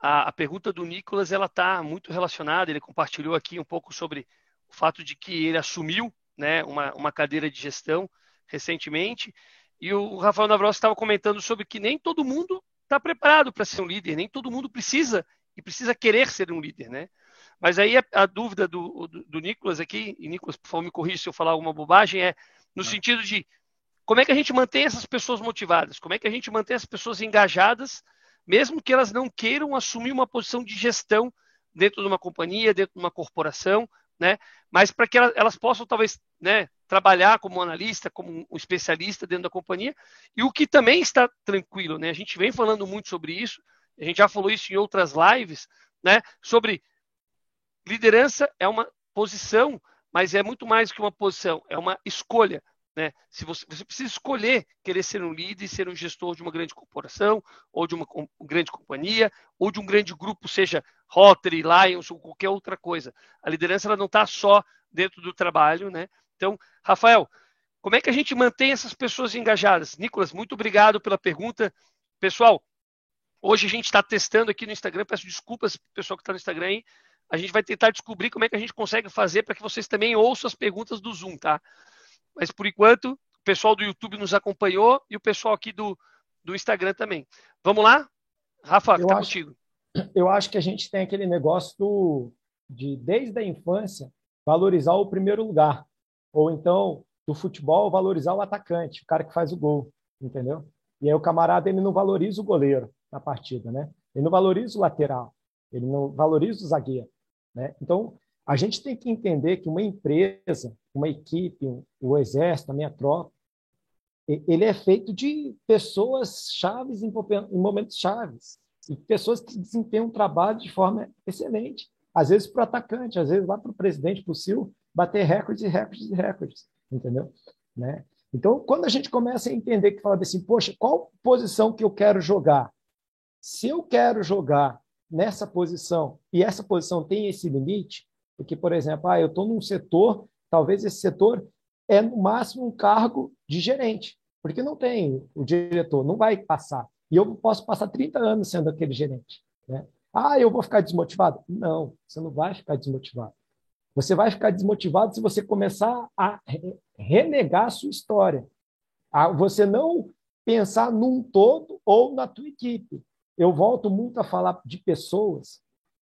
a, a pergunta do Nicolas, ela está muito relacionada, ele compartilhou aqui um pouco sobre o fato de que ele assumiu, né, uma, uma cadeira de gestão recentemente, e o Rafael Navros estava comentando sobre que nem todo mundo está preparado para ser um líder, nem todo mundo precisa e precisa querer ser um líder, né? Mas aí a, a dúvida do, do, do, Nicolas aqui, e Nicolas, por favor, me corrija se eu falar alguma bobagem, é no sentido de como é que a gente mantém essas pessoas motivadas? Como é que a gente mantém as pessoas engajadas, mesmo que elas não queiram assumir uma posição de gestão dentro de uma companhia, dentro de uma corporação, né? Mas para que elas, possam talvez, né, trabalhar como analista, como um especialista dentro da companhia, e o que também está tranquilo, né? A gente vem falando muito sobre isso, a gente já falou isso em outras lives, né? Sobre liderança é uma posição, mas é muito mais que uma posição, é uma escolha. Né? Se você, você, precisa escolher querer ser um líder e ser um gestor de uma grande corporação, ou de uma, grande companhia, ou de um grande grupo, seja Rotary, Lions ou qualquer outra coisa. A liderança ela não está só dentro do trabalho. Né? Então, Rafael, como é que a gente mantém essas pessoas engajadas? Nicolas, muito obrigado pela pergunta. Pessoal, hoje a gente está testando aqui no Instagram, peço desculpas para o pessoal que está no Instagram aí. A gente vai tentar descobrir como é que a gente consegue fazer para que vocês também ouçam as perguntas do Zoom, tá? Mas por enquanto, o pessoal do YouTube nos acompanhou e o pessoal aqui do, do Instagram também. Vamos lá? Rafa, está contigo. Eu acho que a gente tem aquele negócio do, de, desde a infância, valorizar o primeiro lugar. Ou então, do futebol, valorizar o atacante, o cara que faz o gol, entendeu? E aí o camarada ele não valoriza o goleiro na partida, né? Ele não valoriza o lateral, ele não valoriza o zagueiro, né? Então, a gente tem que entender que uma empresa, uma equipe, o exército, a minha tropa, ele é feito de pessoas chaves em momentos chaves e pessoas que desempenham trabalho de forma excelente. Às vezes para o atacante, às vezes lá para o presidente, para o CIO, bater recordes e recordes e recordes, entendeu? Né? Então, quando a gente começa a entender que fala assim, poxa, qual posição que eu quero jogar? Se eu quero jogar nessa posição e essa posição tem esse limite, porque, por exemplo, ah, eu estou num setor, talvez esse setor é no máximo um cargo de gerente, porque não tem o diretor, não vai passar. E eu posso passar 30 anos sendo aquele gerente. Né? Ah, eu vou ficar desmotivado? Não, você não vai ficar desmotivado. Você vai ficar desmotivado se você começar a renegar a sua história. A você não pensar num todo ou na tua equipe. Eu volto muito a falar de pessoas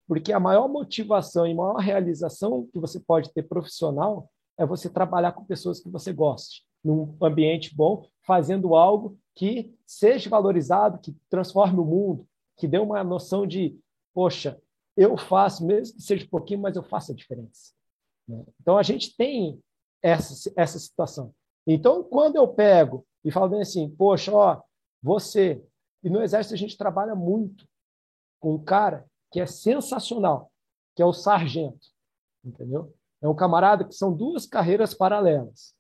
porque a maior motivação e maior realização que você pode ter profissional é você trabalhar com pessoas que você goste, num ambiente bom, fazendo algo que seja valorizado, que transforme o mundo, que dê uma noção de, poxa, eu faço, mesmo que seja um pouquinho, mas eu faço a diferença. Né? Então, a gente tem essa, essa situação. Então, quando eu pego e falo bem assim, poxa, ó, você, e no Exército a gente trabalha muito com um cara que é sensacional, que é o sargento, entendeu? É um camarada que são duas carreiras paralelas.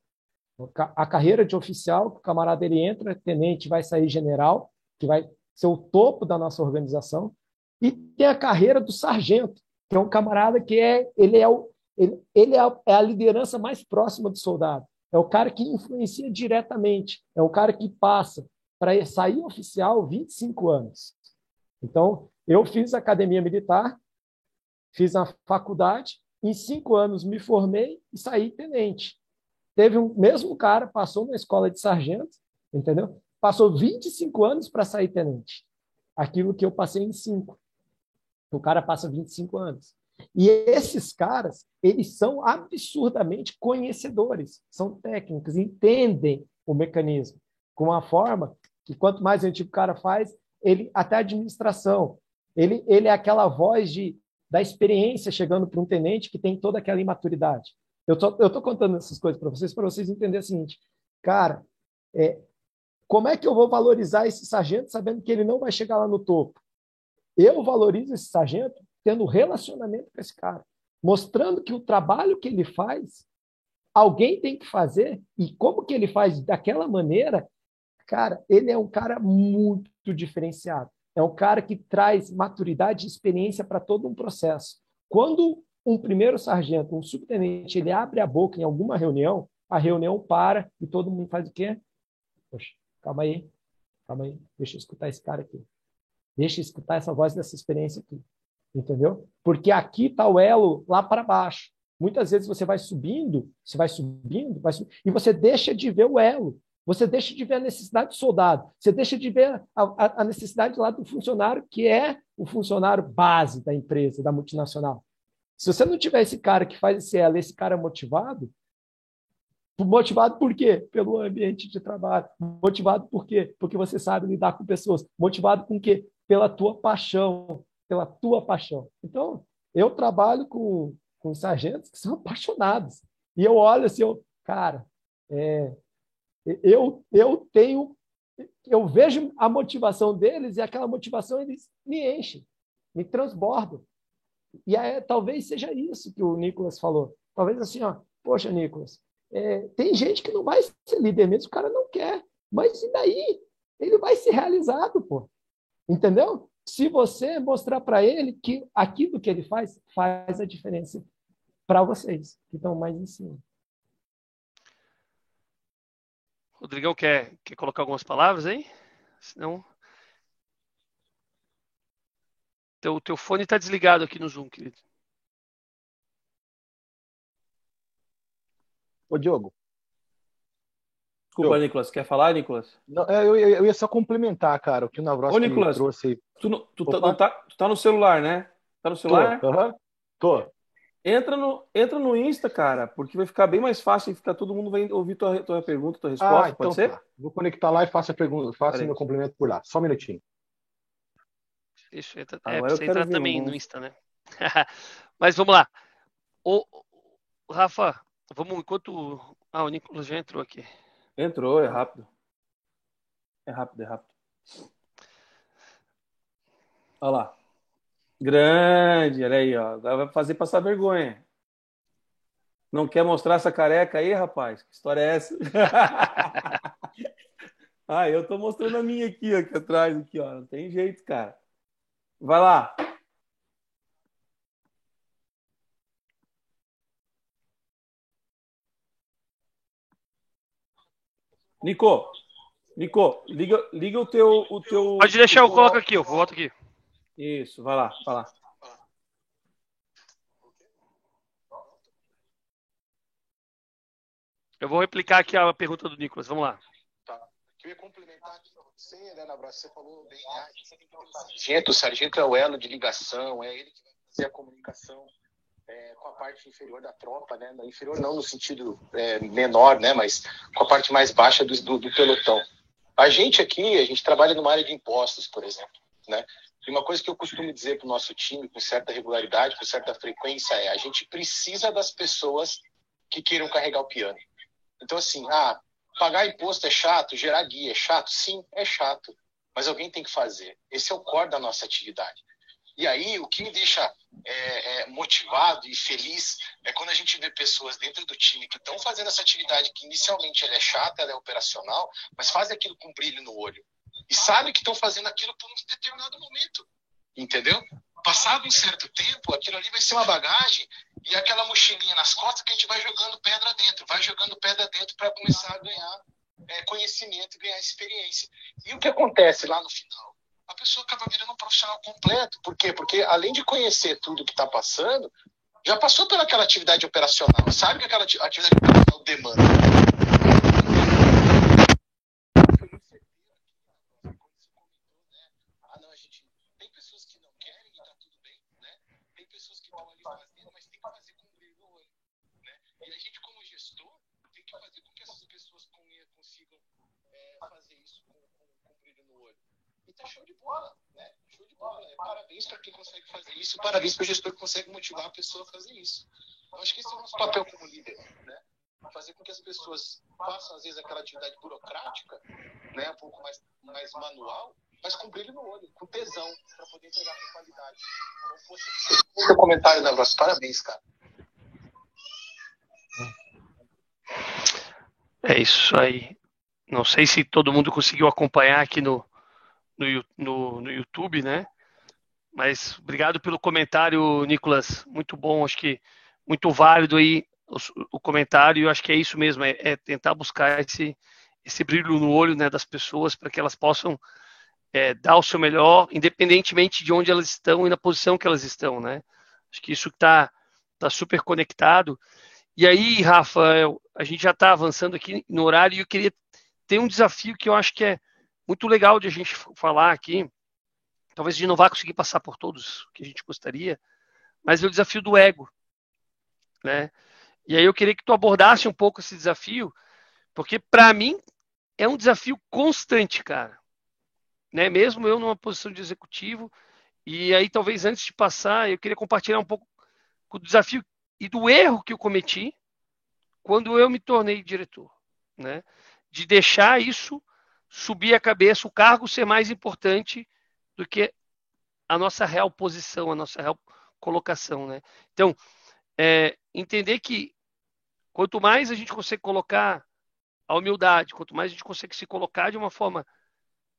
A carreira de oficial, que o camarada ele entra, tenente, vai sair general, que vai ser o topo da nossa organização, e tem a carreira do sargento, que é um camarada que é ele é o ele, ele é, a, é a liderança mais próxima do soldado. É o cara que influencia diretamente. É o cara que passa para sair oficial 25 anos. Então, eu fiz academia militar, fiz a faculdade, em cinco anos me formei e saí tenente. Teve um mesmo cara, passou na escola de sargento, entendeu? Passou 25 anos para sair tenente. Aquilo que eu passei em cinco. O cara passa 25 anos. E esses caras, eles são absurdamente conhecedores, são técnicos, entendem o mecanismo com uma forma que quanto mais antigo o cara faz, ele até a administração, ele, ele é aquela voz de, da experiência chegando para um tenente que tem toda aquela imaturidade. Eu tô, eu tô contando essas coisas para vocês para vocês entenderem o seguinte, cara, é, como é que eu vou valorizar esse sargento sabendo que ele não vai chegar lá no topo? Eu valorizo esse sargento tendo relacionamento com esse cara, mostrando que o trabalho que ele faz, alguém tem que fazer e como que ele faz daquela maneira, cara, ele é um cara muito diferenciado. É um cara que traz maturidade e experiência para todo um processo. Quando um primeiro sargento, um subtenente, ele abre a boca em alguma reunião, a reunião para e todo mundo faz o quê? Poxa, calma aí, calma aí, deixa eu escutar esse cara aqui. Deixa eu escutar essa voz dessa experiência aqui. Entendeu? Porque aqui está o elo lá para baixo. Muitas vezes você vai subindo, você vai subindo, vai subindo, e você deixa de ver o elo. Você deixa de ver a necessidade do soldado, você deixa de ver a, a, necessidade lá do funcionário, que é o funcionário base da empresa, da multinacional. Se você não tiver esse cara que faz esse ela, esse cara motivado, motivado por quê? Pelo ambiente de trabalho. Motivado por quê? Porque você sabe lidar com pessoas. Motivado com quê? Pela tua paixão, pela tua paixão. Então, eu trabalho com, com sargentos que são apaixonados. E eu olho assim, eu, cara, é, eu, eu tenho, eu vejo a motivação deles e aquela motivação eles me enchem, me transbordam. E é, talvez seja isso que o Nicolas falou. Talvez assim, ó, poxa, Nicolas, é, tem gente que não vai ser líder mesmo, o cara não quer. Mas e daí? Ele vai ser realizado, pô. Entendeu? Se você mostrar para ele que aquilo que ele faz faz a diferença para vocês que estão mais em cima. Rodrigão quer, quer colocar algumas palavras aí? Senão. Teu, teu fone está desligado aqui no Zoom, querido. Ô, Diogo. Desculpa, Diogo. Nicolas. Quer falar, Nicolas? Não, é, eu, eu, ia só complementar, cara, o que o Navroski Ô, Nicolas, trouxe. Tu, tu, tá, tá, tu tá no celular, né? Tá no celular? Tô. Uhum. Tô. Entra no, entra no Insta, cara, porque vai ficar bem mais fácil e ficar todo mundo vai ouvir tua, tua pergunta, tua resposta, ah, então pode ser? Tá. Vou conectar lá e faço a pergunta, faço meu complemento por lá. Só um minutinho. Isso, entra, é, você entrar também no Insta, né? Mas vamos lá. O, o, Rafa, vamos enquanto. Ah, o Nicolas já entrou aqui. Entrou, é rápido. É rápido, é rápido. Olha lá. Grande, olha aí, ó. Agora vai fazer passar vergonha. Não quer mostrar essa careca aí, rapaz? Que história é essa? ah, eu tô mostrando a minha aqui, ó, aqui atrás, aqui, ó. Não tem jeito, cara. Vai lá. Nico, Nico, liga, liga o teu, o teu. Pode deixar, eu coloco aqui, eu volto aqui. Isso, vai lá, vai lá. Eu vou replicar aqui a pergunta do Nicolas, vamos lá. Tá. Eu ia complementar aqui você, né, Nabras? Você falou bem, ah, você tem que ter sargento, o sargento é o elo de ligação, é ele que vai fazer a comunicação é, com a parte inferior da tropa, né? Inferior não no sentido é, menor, né? Mas com a parte mais baixa do, do, do pelotão. A gente aqui, a gente trabalha numa área de impostos, por exemplo, né? E uma coisa que eu costumo dizer para o nosso time, com certa regularidade, com certa frequência, é a gente precisa das pessoas que queiram carregar o piano. Então, assim, ah, pagar imposto é chato, gerar guia é chato? Sim, é chato. Mas alguém tem que fazer. Esse é o core da nossa atividade. E aí, o que me deixa é, é, motivado e feliz é quando a gente vê pessoas dentro do time que estão fazendo essa atividade que inicialmente ela é chata, ela é operacional, mas fazem aquilo com brilho no olho e sabem que estão fazendo aquilo por um determinado momento, entendeu? Passado um certo tempo, aquilo ali vai ser uma bagagem e aquela mochilinha nas costas que a gente vai jogando pedra dentro, vai jogando pedra dentro para começar a ganhar é, conhecimento ganhar experiência. E o que acontece lá no final? A pessoa acaba virando um profissional completo. Por quê? Porque além de conhecer tudo que está passando, já passou pelaquela atividade operacional, sabe que aquela atividade operacional demanda. Tá show de bola, né? Show de bola. É, parabéns para quem consegue fazer isso, parabéns para o gestor que consegue motivar a pessoa a fazer isso. Eu acho que esse é o nosso papel como líder, né? Fazer com que as pessoas façam, às vezes, aquela atividade burocrática, né? Um pouco mais, mais manual, mas com brilho no olho, com tesão, para poder entregar com qualidade. Então, poxa, seu comentário, Navras, parabéns, cara. É isso aí. Não sei se todo mundo conseguiu acompanhar aqui no, no, no, no YouTube, né? Mas obrigado pelo comentário, Nicolas. Muito bom, acho que muito válido aí o, o comentário. Eu acho que é isso mesmo, é, é, tentar buscar esse, esse brilho no olho né, das pessoas para que elas possam é, dar o seu melhor, independentemente de onde elas estão e na posição que elas estão, né? Acho que isso está tá super conectado. E aí, Rafa, a gente já está avançando aqui no horário e eu queria ter um desafio que eu acho que é muito legal de a gente falar aqui. Talvez a gente não vá conseguir passar por todos que a gente gostaria, mas é o desafio do ego, né? E aí eu queria que tu abordasse um pouco esse desafio, porque para mim é um desafio constante, cara. Né? Mesmo eu numa posição de executivo, e aí talvez antes de passar, eu queria compartilhar um pouco do desafio e do erro que eu cometi quando eu me tornei diretor, né? De deixar isso subir a cabeça, o cargo ser mais importante do que a nossa real posição, a nossa real colocação, né? Então, é, entender que quanto mais a gente consegue colocar a humildade, quanto mais a gente consegue se colocar de uma forma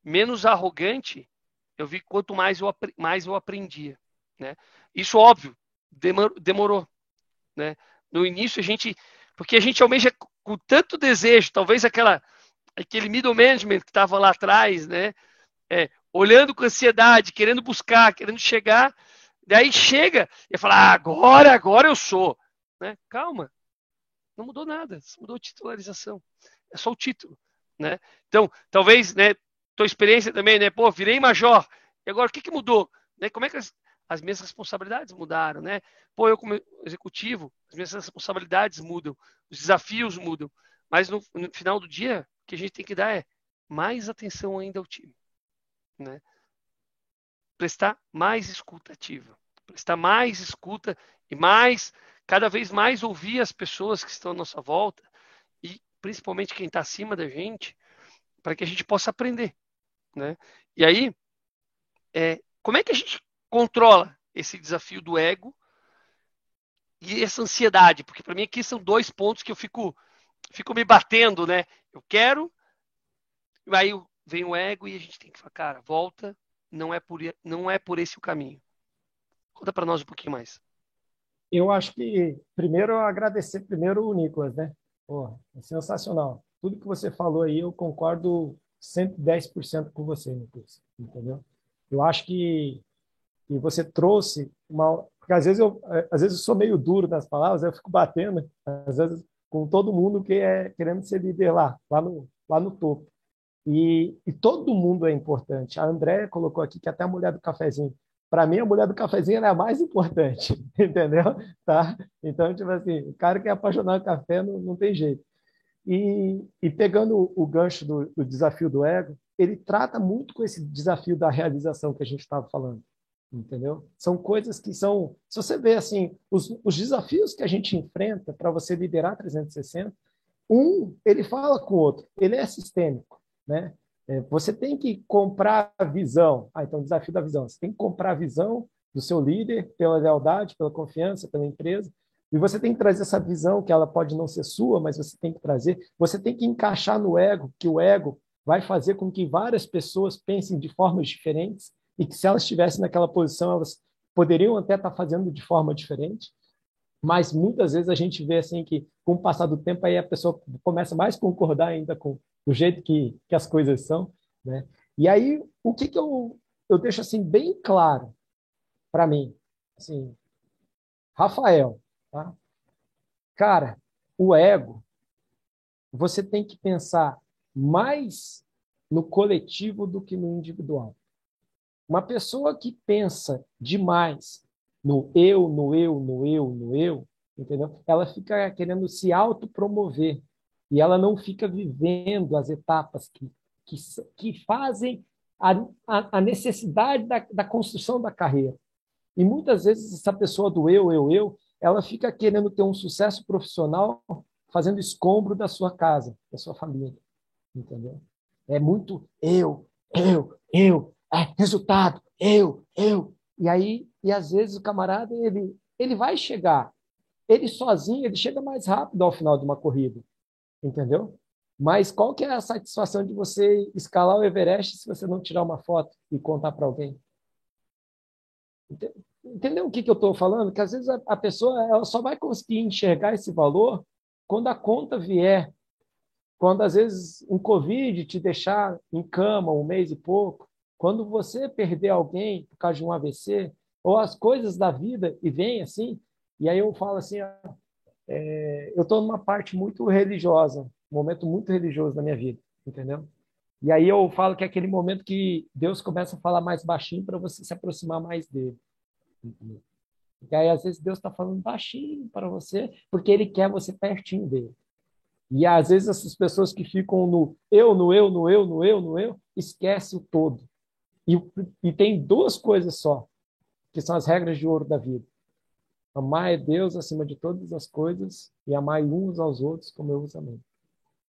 menos arrogante, eu vi quanto mais eu, mais eu aprendia, né? Isso, óbvio, demorou, né? No início a gente, porque a gente almeja com tanto desejo, talvez aquela aquele middle management que estava lá atrás, né? É, olhando com ansiedade, querendo buscar, querendo chegar, daí chega e fala, ah, agora, agora eu sou, né? Calma, não mudou nada, mudou a titularização, é só o título, né? Então, talvez, né? Tua experiência também, né? Pô, virei major, e agora o que que mudou? Né? Como é que as, as minhas responsabilidades mudaram, né? Pô, eu como executivo, as minhas responsabilidades mudam, os desafios mudam, mas no, no final do dia, o que a gente tem que dar é mais atenção ainda ao time, né? Prestar mais escuta ativa, prestar mais escuta e mais, cada vez mais ouvir as pessoas que estão à nossa volta e principalmente quem está acima da gente, para que a gente possa aprender, né? E aí, é, como é que a gente controla esse desafio do ego e essa ansiedade, porque para mim aqui são dois pontos que eu fico, fico me batendo, né? Eu quero, aí vem o ego e a gente tem que falar, cara, volta, não é por, não é por esse o caminho. Conta para nós um pouquinho mais. Eu acho que primeiro agradecer primeiro o Nicolas, né? Porra, é sensacional. Tudo que você falou aí eu concordo 110% com você, Nicolas, entendeu? Eu acho que e você trouxe uma porque às vezes eu às vezes eu sou meio duro nas palavras eu fico batendo às vezes com todo mundo que é querendo ser líder lá lá no lá no topo. E, e todo mundo é importante. A André colocou aqui que até a mulher do cafezinho. Para mim a mulher do cafezinho é a mais importante entendeu? Tá? Então tipo assim o cara que é apaixonado por café não, não tem jeito. E, e pegando o gancho do, do desafio do ego ele trata muito com esse desafio da realização que a gente estava falando entendeu? São coisas que são, se você vê assim, os, os desafios que a gente enfrenta para você liderar 360, um, ele fala com o outro, ele é sistêmico, né? É, você tem que comprar a visão. Ah, então, desafio da visão. Você tem que comprar a visão do seu líder pela lealdade, pela confiança, pela empresa. E você tem que trazer essa visão, que ela pode não ser sua, mas você tem que trazer. Você tem que encaixar no ego, que o ego vai fazer com que várias pessoas pensem de formas diferentes e que se elas estivessem naquela posição, elas poderiam até estar fazendo de forma diferente, mas muitas vezes a gente vê assim que com o passar do tempo aí a pessoa começa mais a concordar ainda com o jeito que, que as coisas são, né? E aí o que que eu eu deixo assim bem claro para mim, assim, Rafael, tá? Cara, o ego você tem que pensar mais no coletivo do que no individual. Uma pessoa que pensa demais no eu, no eu, no eu, no eu, entendeu? Ela fica querendo se autopromover e ela não fica vivendo as etapas que, que, que fazem a, a, a necessidade da, da construção da carreira. E muitas vezes essa pessoa do eu, eu, eu, ela fica querendo ter um sucesso profissional fazendo escombro da sua casa, da sua família, entendeu? É muito eu, eu, eu, é, resultado, eu, eu. E aí, e às vezes o camarada, ele, ele vai chegar, ele sozinho, ele chega mais rápido ao final de uma corrida, entendeu? Mas qual que é a satisfação de você escalar o Everest se você não tirar uma foto e contar para alguém? Entendeu o que, que eu estou falando? Que às vezes a, a pessoa ela só vai conseguir enxergar esse valor quando a conta vier. Quando às vezes um Covid te deixar em cama um mês e pouco, quando você perder alguém por causa de um AVC, ou as coisas da vida, e vem assim, e aí eu falo assim, é, eu estou numa parte muito religiosa, um momento muito religioso da minha vida, entendeu? E aí eu falo que é aquele momento que Deus começa a falar mais baixinho para você se aproximar mais dele. E aí, às vezes, Deus está falando baixinho para você, porque Ele quer você pertinho dele. E às vezes essas pessoas que ficam no eu, no eu, no eu, no eu, no eu, esquece o todo. E, e tem duas coisas só, que são as regras de ouro da vida. Amar é Deus acima de todas as coisas e amar uns aos outros como eu os amei.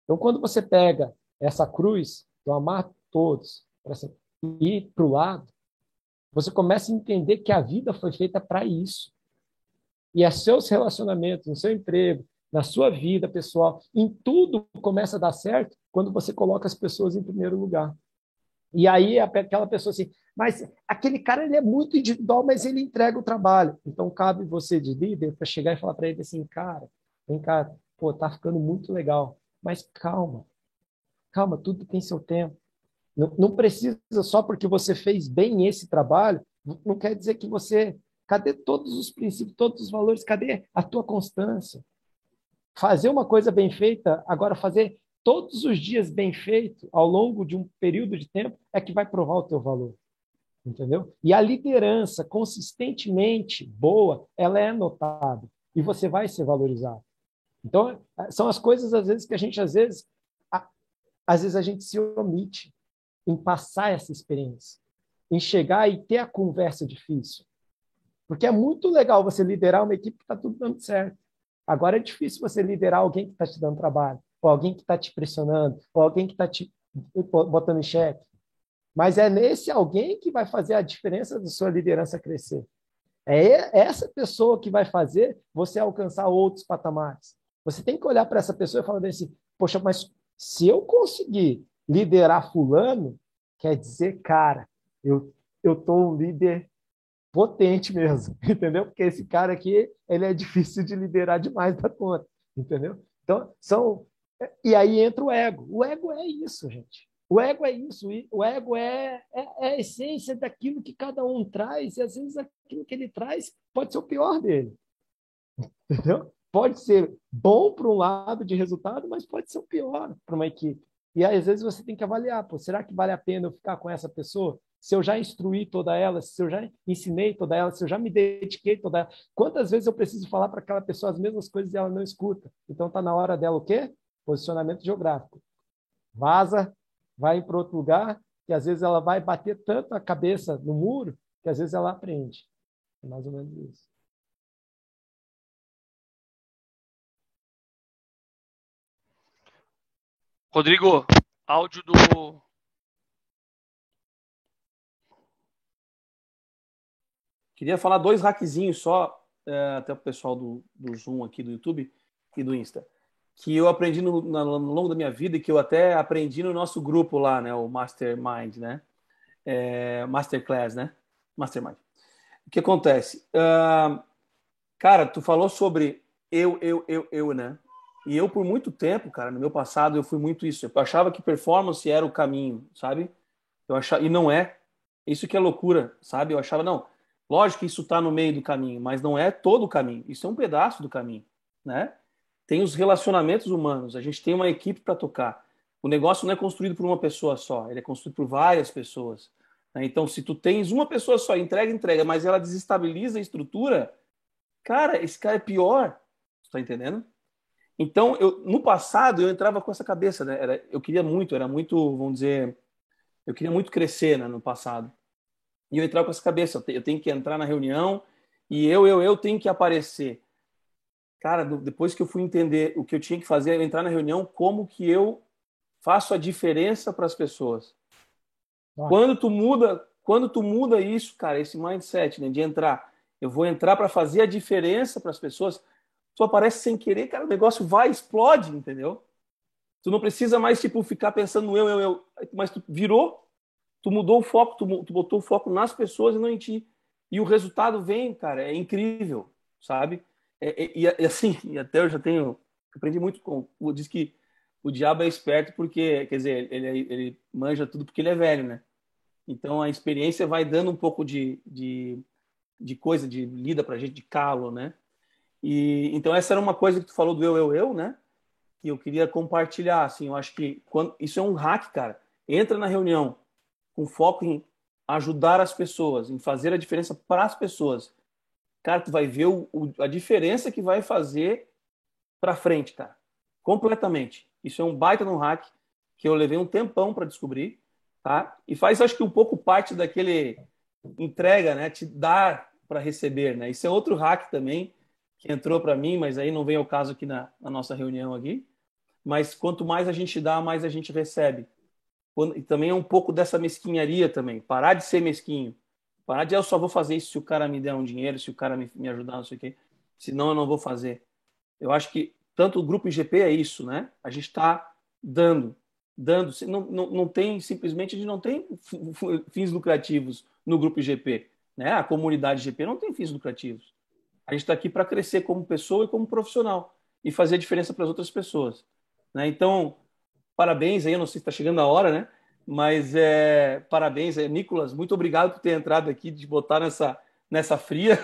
Então, quando você pega essa cruz do amar todos para ir para o lado, Você começa a entender que a vida foi feita para isso. E é seus relacionamentos, no seu emprego, na sua vida pessoal, em tudo começa a dar certo quando você coloca as pessoas em primeiro lugar. E aí aquela pessoa assim, mas aquele cara ele é muito individual, mas ele entrega o trabalho. Então cabe você de líder para chegar e falar para ele assim, cara, vem cá, pô, tá ficando muito legal, mas calma, calma, tudo tem seu tempo. Não, não precisa só porque você fez bem esse trabalho, não quer dizer que você, cadê todos os princípios, todos os valores, cadê a tua constância? Fazer uma coisa bem feita, agora fazer todos os dias bem feito ao longo de um período de tempo é que vai provar o teu valor. Entendeu? E a liderança consistentemente boa, ela é notada e você vai ser valorizado. Então, são as coisas às vezes que a gente às vezes às vezes a gente se omite em passar essa experiência, em chegar e ter a conversa difícil. Porque é muito legal você liderar uma equipe que está tudo dando certo. Agora é difícil você liderar alguém que está te dando trabalho, ou alguém que está te pressionando, ou alguém que está te botando em xeque. Mas é nesse alguém que vai fazer a diferença da sua liderança crescer. É essa pessoa que vai fazer você alcançar outros patamares. Você tem que olhar para essa pessoa e falar assim: poxa, mas se eu conseguir liderar fulano, quer dizer, cara, eu eu tô um líder potente mesmo, entendeu? Porque esse cara aqui, ele é difícil de liderar demais da conta, entendeu? Então, são e aí entra o ego. O ego é isso, gente. O ego é isso. O ego é, é, é, a essência daquilo que cada um traz, e às vezes aquilo que ele traz pode ser o pior dele. Entendeu? Pode ser bom para um lado de resultado, mas pode ser o pior para uma equipe. E às vezes você tem que avaliar, pô, será que vale a pena eu ficar com essa pessoa? Se eu já instruí toda ela, se eu já ensinei toda ela, se eu já me dediquei toda ela, quantas vezes eu preciso falar para aquela pessoa as mesmas coisas e ela não escuta? Então tá na hora dela o quê? Posicionamento geográfico. Vaza, vai para outro lugar, que às vezes ela vai bater tanto a cabeça no muro que às vezes ela aprende. É mais ou menos isso. Rodrigo, áudio do. Queria falar dois hackzinhos só, é, até o pessoal do, do Zoom aqui do YouTube e do Insta, que eu aprendi no, no, longo da minha vida e que eu até aprendi no nosso grupo lá, né, o Mastermind, né, é, Masterclass, né, Mastermind. O que acontece? Uh, cara, tu falou sobre eu, eu, eu, eu, né? E eu, por muito tempo, cara, no meu passado, eu fui muito isso. Eu achava que performance era o caminho, sabe? Eu achava, e não é. Isso que é loucura, sabe? Eu achava, não, lógico que isso está no meio do caminho, mas não é todo o caminho. Isso é um pedaço do caminho, né? Tem os relacionamentos humanos, a gente tem uma equipe para tocar. O negócio não é construído por uma pessoa só, ele é construído por várias pessoas. Né? Então, se tu tens uma pessoa só, entrega, entrega, mas ela desestabiliza a estrutura, cara, esse cara é pior. Tá entendendo? Então, eu, no passado, eu entrava com essa cabeça, né? Era, eu queria muito, era muito, vamos dizer, eu queria muito crescer né, no passado. E eu entrava com essa cabeça, eu tenho que entrar na reunião e eu, eu, eu tenho que aparecer. Cara, depois que eu fui entender o que eu tinha que fazer, entrar na reunião, como que eu faço a diferença para as pessoas. Nossa. Quando tu muda, quando tu muda isso, cara, esse mindset, né, de entrar, eu vou entrar para fazer a diferença para as pessoas tu aparece sem querer, cara, o negócio vai, explode, entendeu? Tu não precisa mais, tipo, ficar pensando no eu, eu, eu, mas tu virou, tu mudou o foco, tu, tu botou o foco nas pessoas e não em ti. E o resultado vem, cara, é incrível, sabe? É, é, e, e, assim, e até eu já tenho, aprendi muito com, diz que o diabo é esperto porque, quer dizer, ele, ele manja tudo porque ele é velho, né? Então a experiência vai dando um pouco de, de, de coisa, de lida pra gente, de calo, né? E então essa era uma coisa que tu falou do eu eu eu, né? Que eu queria compartilhar, assim, eu acho que quando isso é um hack, cara. Entra na reunião com foco em ajudar as pessoas, em fazer a diferença para as pessoas. Cara, tu vai ver o, o, a diferença que vai fazer para frente, cara. Completamente. Isso é um baita no hack que eu levei um tempão para descobrir, tá? E faz acho que um pouco parte daquele entrega, né? Te dar para receber, né? Isso é outro hack também que entrou para mim, mas aí não vem ao caso aqui na, na, nossa reunião aqui. Mas quanto mais a gente dá, mais a gente recebe. Quando, e também é um pouco dessa mesquinharia também. Parar de ser mesquinho. Parar de eu só vou fazer isso se o cara me der um dinheiro, se o cara me, me ajudar, não sei o quê. Senão eu não vou fazer. Eu acho que tanto o grupo IGP é isso, né? A gente está dando, dando. Não, não, não tem, simplesmente, a gente não tem fins lucrativos no grupo IGP. Né? A comunidade IGP não tem fins lucrativos. A gente está aqui para crescer como pessoa e como profissional e fazer a diferença para as outras pessoas. Né? Então, parabéns aí, eu não sei se está chegando a hora, né? Mas é, parabéns, é, Nicolas, muito obrigado por ter entrado aqui, de botar nessa, nessa fria.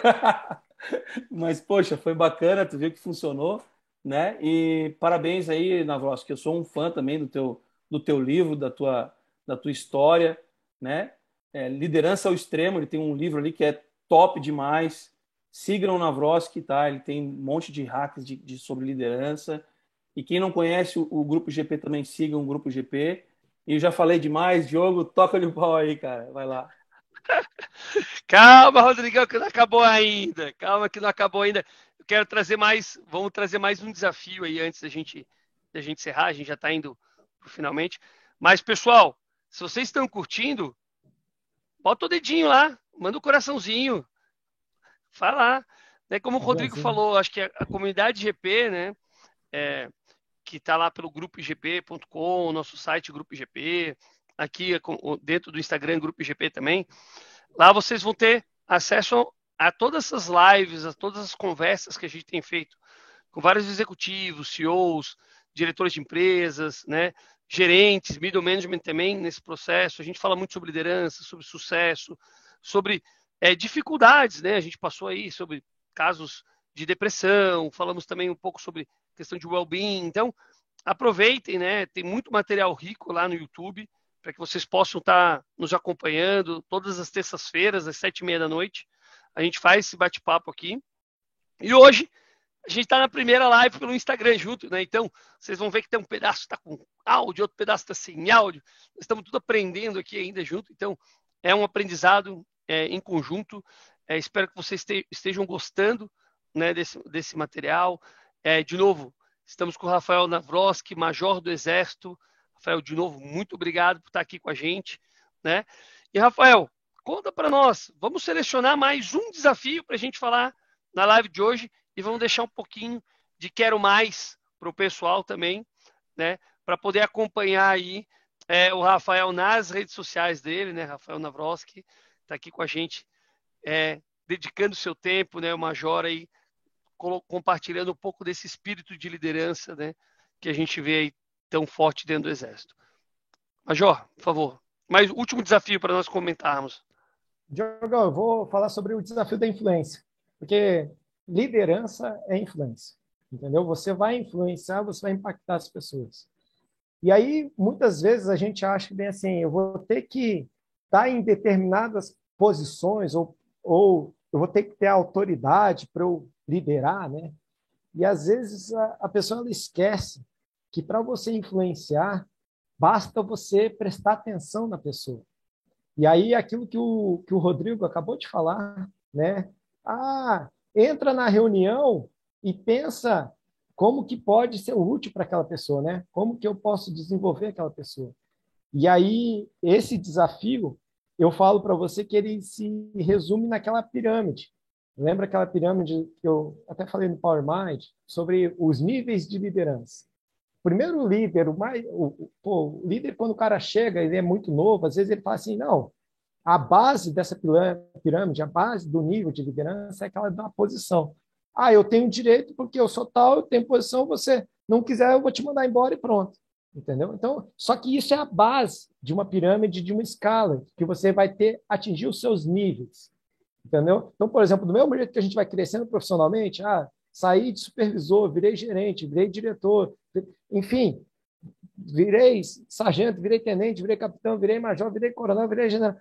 Mas, poxa, foi bacana, tu viu que funcionou, né? E parabéns aí, Navros, que eu sou um fã também do teu, do teu livro, da tua, da tua história, né? É, Liderança ao Extremo, ele tem um livro ali que é top demais. Sigam o Navroski, tá? Ele tem um monte de hacks de, de sobre liderança. E quem não conhece o, o, Grupo GP também siga o Grupo GP. E eu já falei demais, Diogo, toca-lhe o pau aí, cara. Vai lá. Calma, Rodrigão, que não acabou ainda. Calma que não acabou ainda. Eu quero trazer mais, vamos trazer mais um desafio aí antes da gente, da gente encerrar. A gente já está indo finalmente. Mas, pessoal, se vocês estão curtindo, bota o dedinho lá, manda o um coraçãozinho. Fala lá. Né? Como o Rodrigo falou, acho que a, a comunidade GP, né? É, que está lá pelo grupo igp.com, nosso site Grupo IGP, aqui dentro do Instagram Grupo IGP também. Lá vocês vão ter acesso a todas essas lives, a todas as conversas que a gente tem feito com vários executivos, CEOs, diretores de empresas, né, gerentes, middle management também nesse processo. A gente fala muito sobre liderança, sobre sucesso, sobre é, dificuldades, né? A gente passou aí sobre casos de depressão, falamos também um pouco sobre questão de well-being. Então, aproveitem, né? Tem muito material rico lá no YouTube para que vocês possam estar nos acompanhando todas as terças-feiras, às sete e meia da noite. A gente faz esse bate-papo aqui. E hoje a gente está na primeira live pelo Instagram junto, né? Então, vocês vão ver que tem um pedaço que está com áudio, outro pedaço está sem áudio. Nós estamos tudo aprendendo aqui ainda junto. Então, é um aprendizado é, em conjunto. É, espero que vocês estejam gostando né, desse, desse material. É, de novo, estamos com o Rafael Navroski, major do Exército. Rafael, de novo, muito obrigado por estar aqui com a gente. Né? E, Rafael, conta para nós. Vamos selecionar mais um desafio para a gente falar na live de hoje e vamos deixar um pouquinho de quero mais para o pessoal também, né? Para poder acompanhar aí é, o Rafael nas redes sociais dele, né? Rafael Navroski está aqui com a gente, é, dedicando seu tempo, né? O Major aí compartilhando um pouco desse espírito de liderança, né? Que a gente vê aí tão forte dentro do Exército. Major, por favor, mais último desafio para nós comentarmos. Diogo, eu vou falar sobre o desafio da influência, porque liderança é influência, entendeu? Você vai influenciar, você vai impactar as pessoas. E aí, muitas vezes, a gente acha bem assim, eu vou ter que estar em determinadas posições, ou, ou eu vou ter que ter autoridade para eu liderar, né? E às vezes a, a pessoa ela esquece que para você influenciar, basta você prestar atenção na pessoa. E aí, aquilo que o, que o Rodrigo acabou de falar, né? Ah, entra na reunião e pensa como que pode ser útil para aquela pessoa, né? Como que eu posso desenvolver aquela pessoa? E aí, esse desafio, eu falo para você que ele se resume naquela pirâmide. Lembra aquela pirâmide que eu até falei no Power Mind sobre os níveis de liderança? Primeiro líder, o mais, o, o, o líder quando o cara chega, ele é muito novo, às vezes ele fala assim, não, a base dessa pirâmide, a base do nível de liderança é aquela da posição. Ah, eu tenho direito porque eu sou tal, eu tenho posição, você não quiser, eu vou te mandar embora e pronto. Entendeu? Então, só que isso é a base de uma pirâmide, de uma escala, que você vai ter, atingir os seus níveis. Entendeu? Então, por exemplo, do mesmo jeito que a gente vai crescendo profissionalmente, ah, saí de supervisor, virei gerente, virei diretor, enfim, virei sargento, virei tenente, virei capitão, virei major, virei coronel, virei general.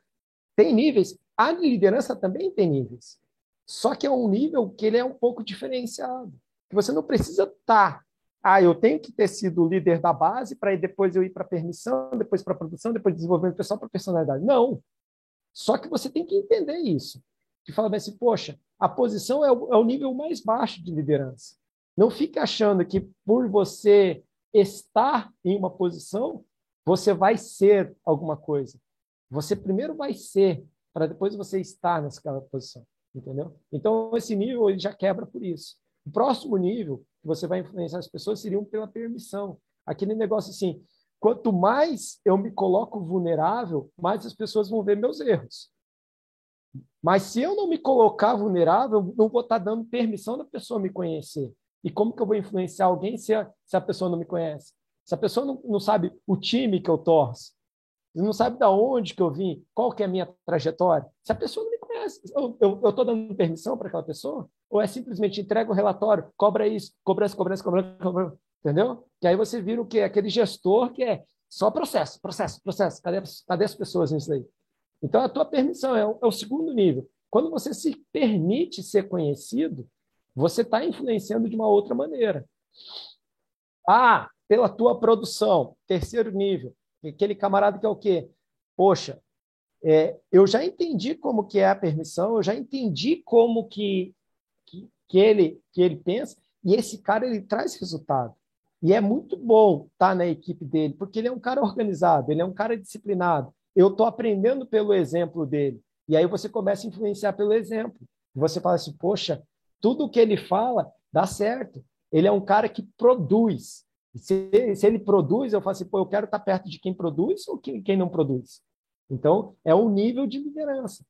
Tem níveis. A liderança também tem níveis. Só que é um nível que ele é um pouco diferenciado. Que você não precisa estar. Ah, eu tenho que ter sido líder da base para depois eu ir para permissão, depois para produção, depois desenvolvimento pessoal para personalidade. Não. Só que você tem que entender isso. Que fala assim, poxa, a posição é o, é o nível mais baixo de liderança. Não fique achando que por você estar em uma posição, você vai ser alguma coisa. Você primeiro vai ser para depois você estar nessa posição, entendeu? Então, esse nível ele já quebra por isso. O próximo nível que você vai influenciar as pessoas seria pela permissão. Aquele negócio assim, quanto mais eu me coloco vulnerável, mais as pessoas vão ver meus erros. Mas se eu não me colocar vulnerável, não vou estar dando permissão da pessoa me conhecer. E como que eu vou influenciar alguém se a, se a pessoa não me conhece? Se a pessoa não, não sabe o time que eu torço, não sabe da onde que eu vim, qual que é a minha trajetória, se a pessoa não me conhece, eu estou dando permissão para aquela pessoa? Ou é simplesmente entrega o relatório, cobra isso, cobrança, cobrança, cobrança, cobrança, entendeu? E aí você vira o que? Aquele gestor que é só processo, processo, processo. Cadê, cadê as pessoas nisso aí? Então, a tua permissão é o, é o segundo nível. Quando você se permite ser conhecido, você está influenciando de uma outra maneira. Ah, pela tua produção, terceiro nível. Aquele camarada que é o quê? Poxa, é, eu já entendi como que é a permissão, eu já entendi como que, que, ele, que ele pensa, e esse cara ele traz resultado. E é muito bom estar tá na equipe dele, porque ele é um cara organizado, ele é um cara disciplinado, eu estou aprendendo pelo exemplo dele. E aí você começa a influenciar pelo exemplo. Você fala assim, poxa, tudo que ele fala dá certo. Ele é um cara que produz. Se, se ele produz, eu falo assim, pô, eu quero estar perto de quem produz ou quem, quem não produz. Então, é um nível de liderança,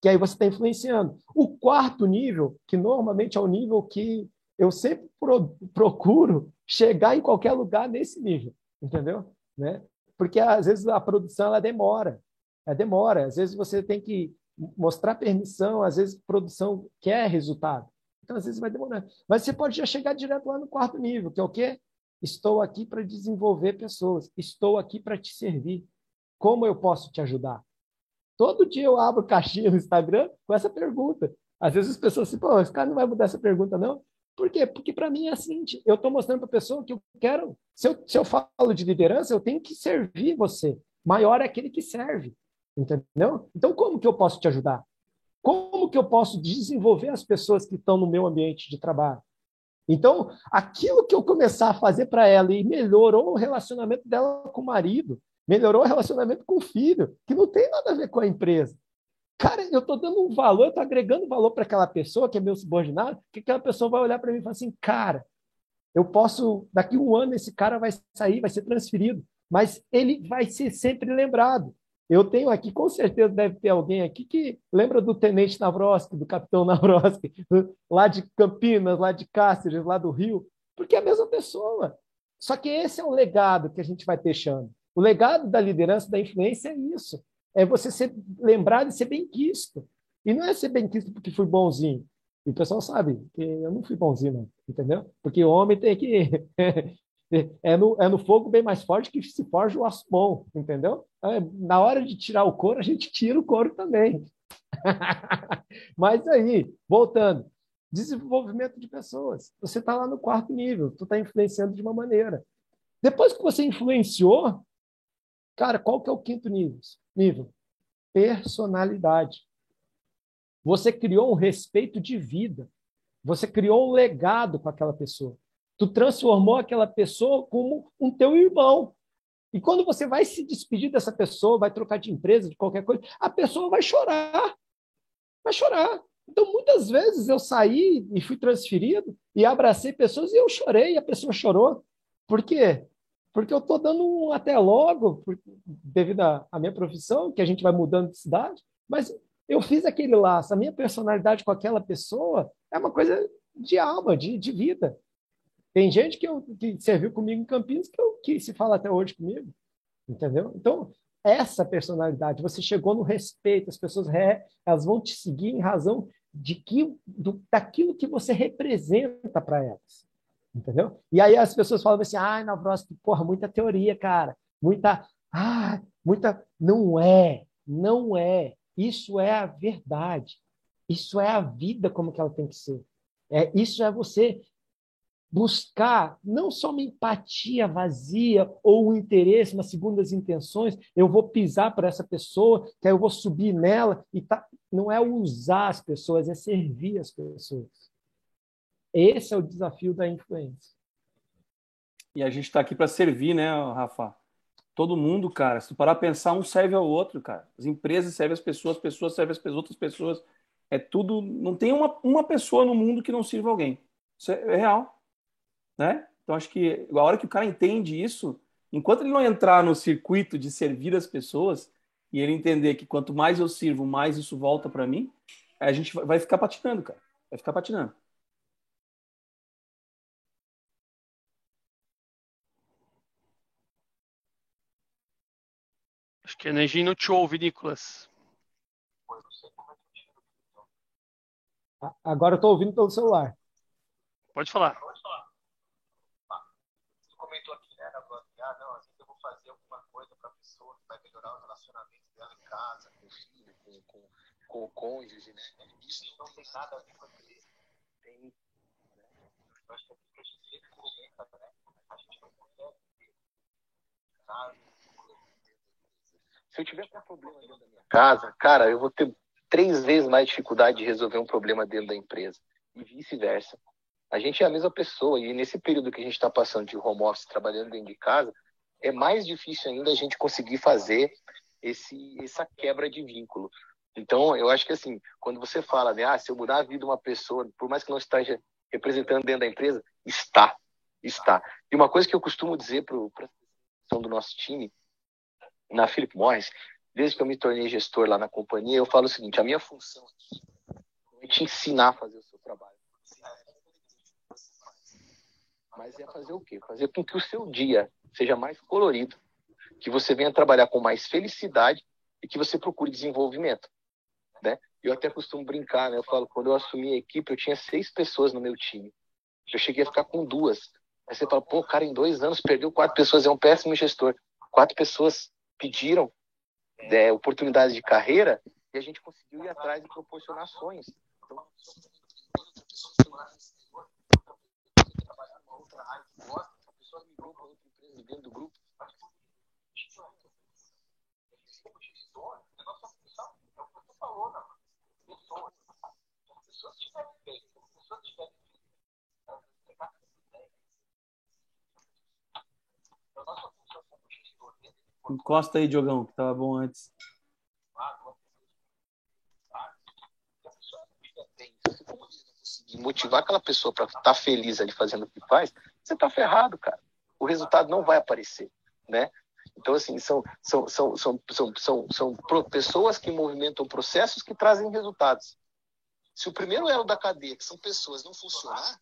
que aí você está influenciando. O quarto nível, que normalmente é o nível que eu sempre pro, procuro chegar em qualquer lugar nesse nível, entendeu? Né? porque às vezes a produção ela demora, ela demora. Às vezes você tem que mostrar permissão, às vezes produção quer resultado. Então, às vezes vai demorar. Mas você pode já chegar direto lá no quarto nível, que é o quê? Estou aqui para desenvolver pessoas. Estou aqui para te servir. Como eu posso te ajudar? Todo dia eu abro caixinha no Instagram com essa pergunta. Às vezes as pessoas assim, pô, esse cara não vai mudar essa pergunta, não. Por quê? Porque para mim é assim, eu estou mostrando para a pessoa que eu quero. Se eu, se eu falo de liderança, eu tenho que servir você. Maior é aquele que serve. Entendeu? Então, como que eu posso te ajudar? Como que eu posso desenvolver as pessoas que estão no meu ambiente de trabalho? Então, aquilo que eu começar a fazer para ela e melhorou o relacionamento dela com o marido, melhorou o relacionamento com o filho, que não tem nada a ver com a empresa. Cara, eu estou dando um valor, eu estou agregando valor para aquela pessoa que é meu subordinado, que aquela pessoa vai olhar para mim e falar assim, cara, eu posso, daqui um ano esse cara vai sair, vai ser transferido, mas ele vai ser sempre lembrado. Eu tenho aqui, com certeza deve ter alguém aqui que lembra do Tenente Navroski, do Capitão Navroski, lá de Campinas, lá de Cáceres, lá do Rio, porque é a mesma pessoa. Só que esse é o legado que a gente vai deixando. O legado da liderança, da influência é isso é você ser lembrado e ser bem quisto. E não é ser bem quisto porque fui bonzinho. E o pessoal sabe que eu não fui bonzinho, não, entendeu? Porque o homem tem que. é, no, é no fogo bem mais forte que se forja o aço bom, entendeu? É, na hora de tirar o couro, a gente tira o couro também. Mas aí, voltando, desenvolvimento de pessoas. Você está lá no quarto nível, tu está influenciando de uma maneira. Depois que você influenciou, cara, qual que é o quinto nível? nível? Personalidade. Você criou um respeito de vida. Você criou um legado com aquela pessoa. Tu transformou aquela pessoa como um teu irmão. E quando você vai se despedir dessa pessoa, vai trocar de empresa, de qualquer coisa, a pessoa vai chorar. Vai chorar. Então, muitas vezes eu saí e fui transferido e abracei pessoas e eu chorei, a pessoa chorou. Por quê? Porque eu estou dando um até logo, devido à minha profissão, que a gente vai mudando de cidade, mas eu fiz aquele laço. A minha personalidade com aquela pessoa é uma coisa de alma, de, de vida. Tem gente que, eu, que serviu comigo em Campinas que, eu, que se fala até hoje comigo. Entendeu? Então, essa personalidade, você chegou no respeito, as pessoas re, elas vão te seguir em razão de que, do, daquilo que você representa para elas. Entendeu? E aí as pessoas falam assim, ai, na próxima, porra, muita teoria, cara. Muita, ah, muita. Não é, não é. Isso é a verdade. Isso é a vida como que ela tem que ser. É, isso é você buscar não só uma empatia vazia ou um interesse, uma segundas intenções, eu vou pisar para essa pessoa, que aí eu vou subir nela e tá, não é usar as pessoas, é servir as pessoas. Esse é o desafio da influência. E a gente está aqui para servir, né, Rafa? Todo mundo, cara, se tu parar a pensar, um serve ao outro, cara. As empresas servem as pessoas, as pessoas servem as outras pessoas. É tudo. Não tem uma, uma pessoa no mundo que não sirva alguém. Isso é, é real. Né? Então, acho que a hora que o cara entende isso, enquanto ele não entrar no circuito de servir as pessoas e ele entender que quanto mais eu sirvo, mais isso volta para mim, a gente vai ficar patinando, cara. Vai ficar patinando. Que a energia não te ouve, Nicolas. Agora eu estou ouvindo pelo celular. Pode falar. Você comentou aqui, né, na blog, ah, não, às vezes eu vou fazer alguma coisa para a pessoa que vai melhorar o relacionamento dela em casa, com o filho, com, com, com o cônjuge, né? Isso não tem nada a ver com a empresa. Tem, né? Eu acho que é a gente sempre comenta, né? A gente não consegue ter casa, se eu tiver um problema dentro da minha casa, cara, eu vou ter três vezes mais dificuldade de resolver um problema dentro da empresa. E vice-versa. A gente é a mesma pessoa. E nesse período que a gente está passando de home office, trabalhando dentro de casa, é mais difícil ainda a gente conseguir fazer esse, essa quebra de vínculo. Então, eu acho que assim, quando você fala, né, ah, se eu mudar a vida de uma pessoa, por mais que não esteja representando dentro da empresa, está. Está. E uma coisa que eu costumo dizer para a do nosso time na Philip Morris, desde que eu me tornei gestor lá na companhia, eu falo o seguinte: a minha função aqui é te ensinar a fazer o seu trabalho. Mas é fazer o quê? Fazer com que o seu dia seja mais colorido, que você venha trabalhar com mais felicidade e que você procure desenvolvimento. Né? Eu até costumo brincar, né? Eu falo, quando eu assumi a equipe, eu tinha seis pessoas no meu time. Eu cheguei a ficar com duas. Aí você fala, pô, cara, em dois anos perdeu quatro pessoas, é um péssimo gestor. Quatro pessoas pediram é, oportunidades de carreira e a gente conseguiu ir atrás e proporcionar sonhos. Então, a nossa função como gestor Encosta aí, Diogão, que tava bom antes. motivar aquela pessoa para estar tá feliz ali fazendo o que faz, você está ferrado, cara. O resultado não vai aparecer, né? Então, assim, são, são, são, são, são, são, são pessoas que movimentam processos que trazem resultados. Se o primeiro elo da cadeia, que são pessoas, não funcionar,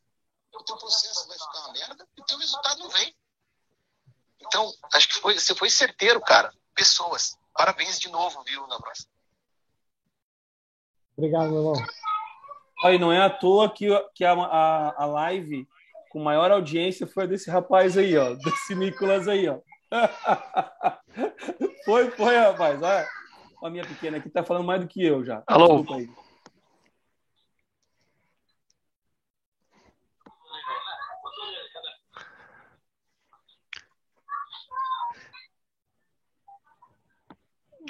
o teu processo vai ficar uma merda e o teu resultado não vem. Então, acho que foi, você foi certeiro, cara. Pessoas. Parabéns de novo, viu, Navras? Obrigado, meu irmão. Aí, não é à toa que, que a, a, a live com maior audiência foi desse rapaz aí, ó. Desse Nicolas aí, ó. foi, foi, rapaz. Olha a minha pequena aqui tá falando mais do que eu já. Alô?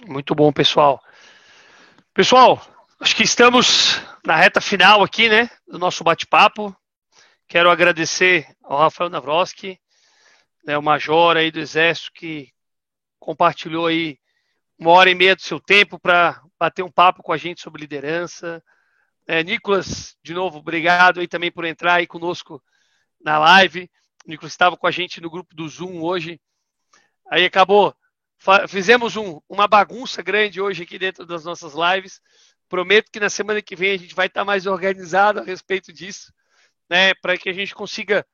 Muito bom, pessoal. Pessoal, acho que estamos na reta final aqui, né, do nosso bate-papo. Quero agradecer ao Rafael Navroski, né, o major aí do Exército, que compartilhou aí uma hora e meia do seu tempo para bater um papo com a gente sobre liderança. É, Nicolas, de novo, obrigado aí também por entrar aí conosco na live. O Nicolas estava com a gente no grupo do Zoom hoje. Aí acabou Fizemos um, uma bagunça grande hoje aqui dentro das nossas lives. Prometo que na semana que vem a gente vai estar mais organizado a respeito disso, né? Para que a gente consiga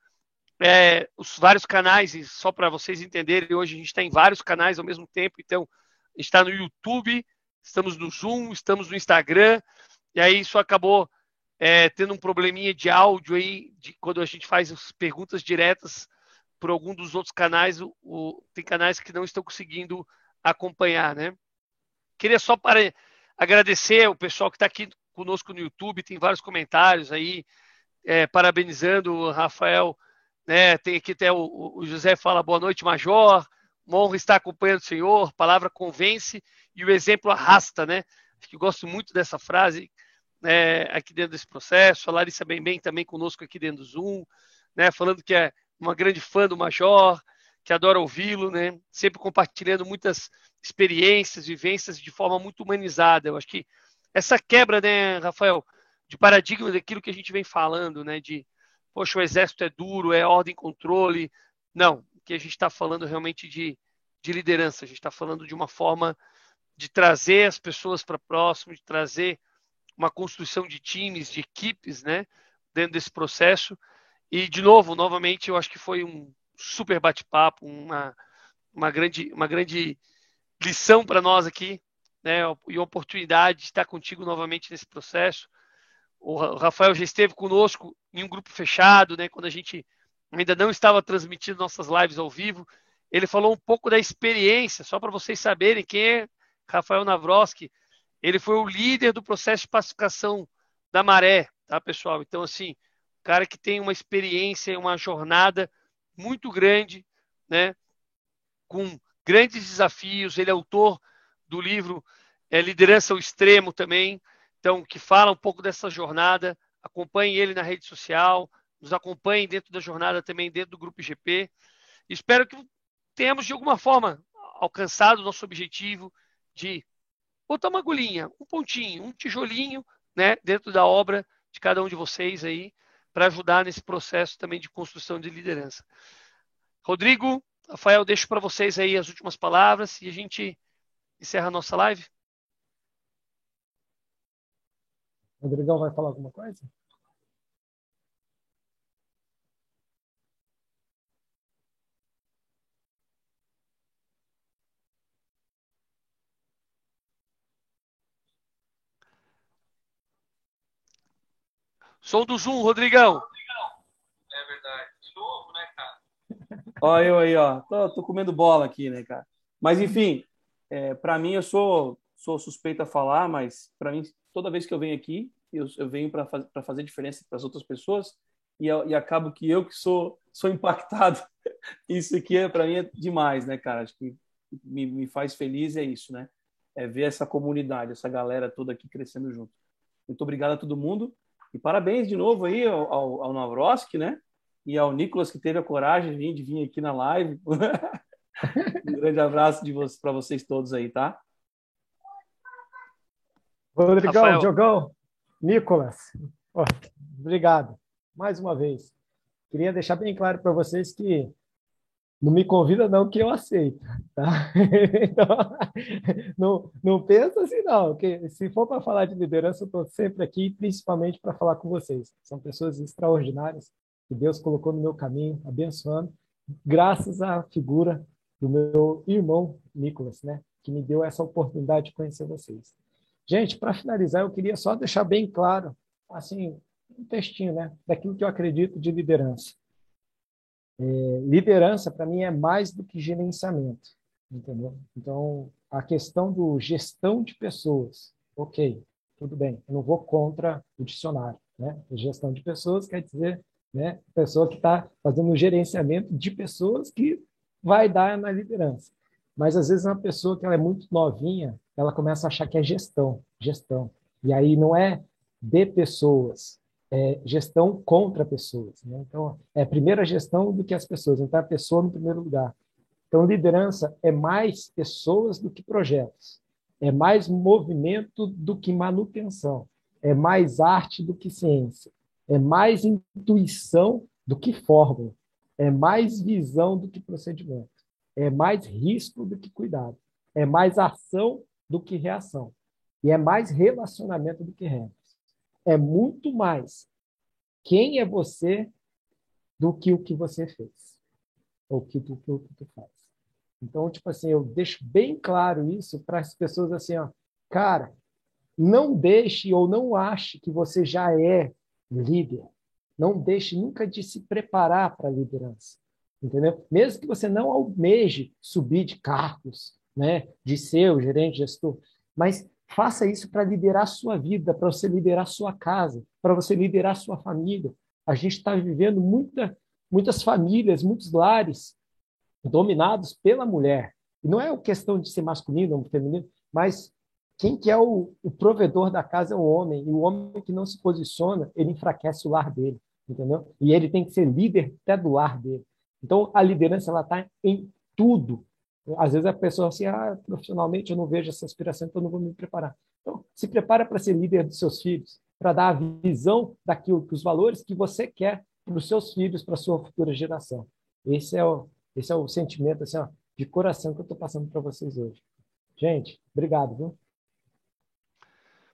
é, os vários canais, e só para vocês entenderem, hoje a gente está em vários canais ao mesmo tempo. Então, a gente está no YouTube, estamos no Zoom, estamos no Instagram, e aí isso acabou é, tendo um probleminha de áudio aí, de, quando a gente faz as perguntas diretas por algum dos outros canais, o, o, tem canais que não estão conseguindo acompanhar, né? Queria só para agradecer o pessoal que está aqui conosco no YouTube, tem vários comentários aí, é, parabenizando o Rafael, né? Tem aqui até o, o, José fala boa noite, Major, uma honra estar acompanhando o senhor, palavra convence e o exemplo arrasta, né? Acho que gosto muito dessa frase né, aqui dentro desse processo. A Larissa Bem Bem também conosco aqui dentro do Zoom, né? Falando que é uma grande fã do Major, que adora ouvi-lo, né? Sempre compartilhando muitas experiências, vivências de forma muito humanizada. Eu acho que essa quebra, né, Rafael, de paradigma daquilo que a gente vem falando, né? De, poxa, o exército é duro, é ordem controle. Não, que a gente está falando realmente de, de liderança. A gente está falando de uma forma de trazer as pessoas para próximo, de trazer uma construção de times, de equipes, né? Dentro desse processo. E, de novo, novamente, eu acho que foi um super bate-papo, uma, uma, grande, uma grande lição para nós aqui, né? E oportunidade de estar contigo novamente nesse processo. O Rafael já esteve conosco em um grupo fechado, né? Quando a gente ainda não estava transmitindo nossas lives ao vivo. Ele falou um pouco da experiência, só para vocês saberem quem é Rafael Navroski. Ele foi o líder do processo de pacificação da Maré, tá, pessoal? Então, assim, cara que tem uma experiência, uma jornada muito grande, né? Com grandes desafios. Ele é autor do livro é, Liderança ao Extremo também, então que fala um pouco dessa jornada. Acompanhe ele na rede social, nos acompanhe dentro da jornada também dentro do grupo IGP. Espero que tenhamos de alguma forma alcançado o nosso objetivo de botar uma agulhinha, um pontinho, um tijolinho, né, dentro da obra de cada um de vocês aí para ajudar nesse processo também de construção de liderança. Rodrigo, Rafael, deixo para vocês aí as últimas palavras e a gente encerra a nossa live. Rodrigão vai falar alguma coisa? Som do Zoom, Rodrigão. É verdade. De novo, né, cara? Olha eu aí, ó. Tô, tô comendo bola aqui, né, cara? Mas, enfim, é, para mim, eu sou, sou suspeito a falar, mas para mim, toda vez que eu venho aqui, eu, eu venho para faz, fazer diferença para as outras pessoas e, e acabo que eu que sou, sou impactado. Isso aqui, é, para mim, é demais, né, cara? Acho que me, me faz feliz é isso, né? É ver essa comunidade, essa galera toda aqui crescendo junto. Muito obrigado a todo mundo. E parabéns de novo aí ao, ao, ao Navroski, né? E ao Nicolas, que teve a coragem de vir, de vir aqui na live. um grande abraço de vocês, para vocês todos aí, tá? Rodrigão, Rafael. Diogão, Nicolas, oh, obrigado mais uma vez. Queria deixar bem claro para vocês que não me convida não que eu aceito, tá? Então, não, não pensa assim não, que se for para falar de liderança, eu estou sempre aqui, principalmente para falar com vocês. São pessoas extraordinárias que Deus colocou no meu caminho, abençoando, graças à figura do meu irmão Nicolas, né? Que me deu essa oportunidade de conhecer vocês. Gente, para finalizar, eu queria só deixar bem claro, assim, um textinho, né? Daquilo que eu acredito de liderança. É, liderança, para mim, é mais do que gerenciamento, entendeu? Então, a questão do gestão de pessoas, ok, tudo bem, eu não vou contra o dicionário, né? Gestão de pessoas quer dizer, né, pessoa que está fazendo um gerenciamento de pessoas que vai dar na liderança. Mas, às vezes, uma pessoa que ela é muito novinha, ela começa a achar que é gestão, gestão. E aí não é de pessoas, é, gestão contra pessoas. Né? Então, é a primeira gestão do que as pessoas, então a pessoa no primeiro lugar. Então, liderança é mais pessoas do que projetos, é mais movimento do que manutenção, é mais arte do que ciência, é mais intuição do que fórmula, é mais visão do que procedimento, é mais risco do que cuidado, é mais ação do que reação, e é mais relacionamento do que regras é muito mais quem é você do que o que você fez, ou que que, que tu faz. Então, tipo assim, eu deixo bem claro isso para as pessoas assim, ó, cara, não deixe ou não ache que você já é líder. Não deixe nunca de se preparar para a liderança. Entendeu? Mesmo que você não almeje subir de cargos, né, de ser o gerente, gestor, mas Faça isso para liderar sua vida, para você liderar sua casa, para você liderar sua família. A gente está vivendo muita, muitas famílias, muitos lares dominados pela mulher. E não é uma questão de ser masculino ou feminino, mas quem que é o, o, provedor da casa é o homem. E o homem que não se posiciona, ele enfraquece o lar dele, entendeu? E ele tem que ser líder até do lar dele. Então, a liderança ela está em tudo. Às vezes a pessoa assim, ah, profissionalmente eu não vejo essa aspiração, então eu não vou me preparar. Então, se prepara para ser líder dos seus filhos, para dar a visão daquilo, os valores que você quer para os seus filhos, para a sua futura geração. Esse é o, esse é o sentimento assim, ó, de coração que eu estou passando para vocês hoje. Gente, obrigado, viu?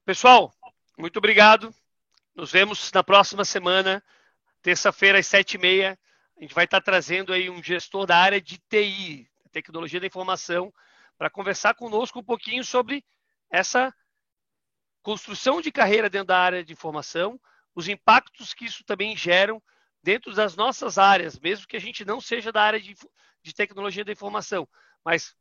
Pessoal, muito obrigado. Nos vemos na próxima semana, terça-feira, às sete e meia. A gente vai estar trazendo aí um gestor da área de TI, tecnologia da informação, para conversar conosco um pouquinho sobre essa construção de carreira dentro da área de informação, os impactos que isso também geram dentro das nossas áreas, mesmo que a gente não seja da área de, de tecnologia da informação. Mas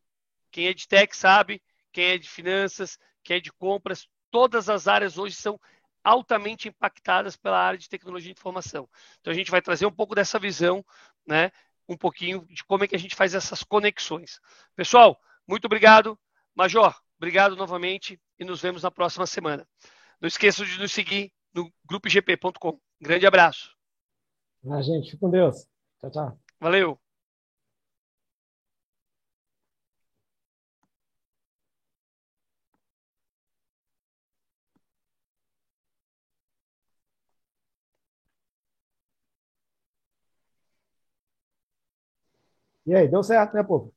quem é de tech sabe, quem é de finanças, quem é de compras, todas as áreas hoje são altamente impactadas pela área de tecnologia de informação. Então a gente vai trazer um pouco dessa visão, né? Um pouquinho de como é que a gente faz essas conexões. Pessoal, muito obrigado. Major, obrigado novamente e nos vemos na próxima semana. Não esqueçam de nos seguir no grupogp.com. Grande abraço. Ah, gente, fique com Deus. Tchau, tchau. Valeu. E aí, deu certo, né, povo?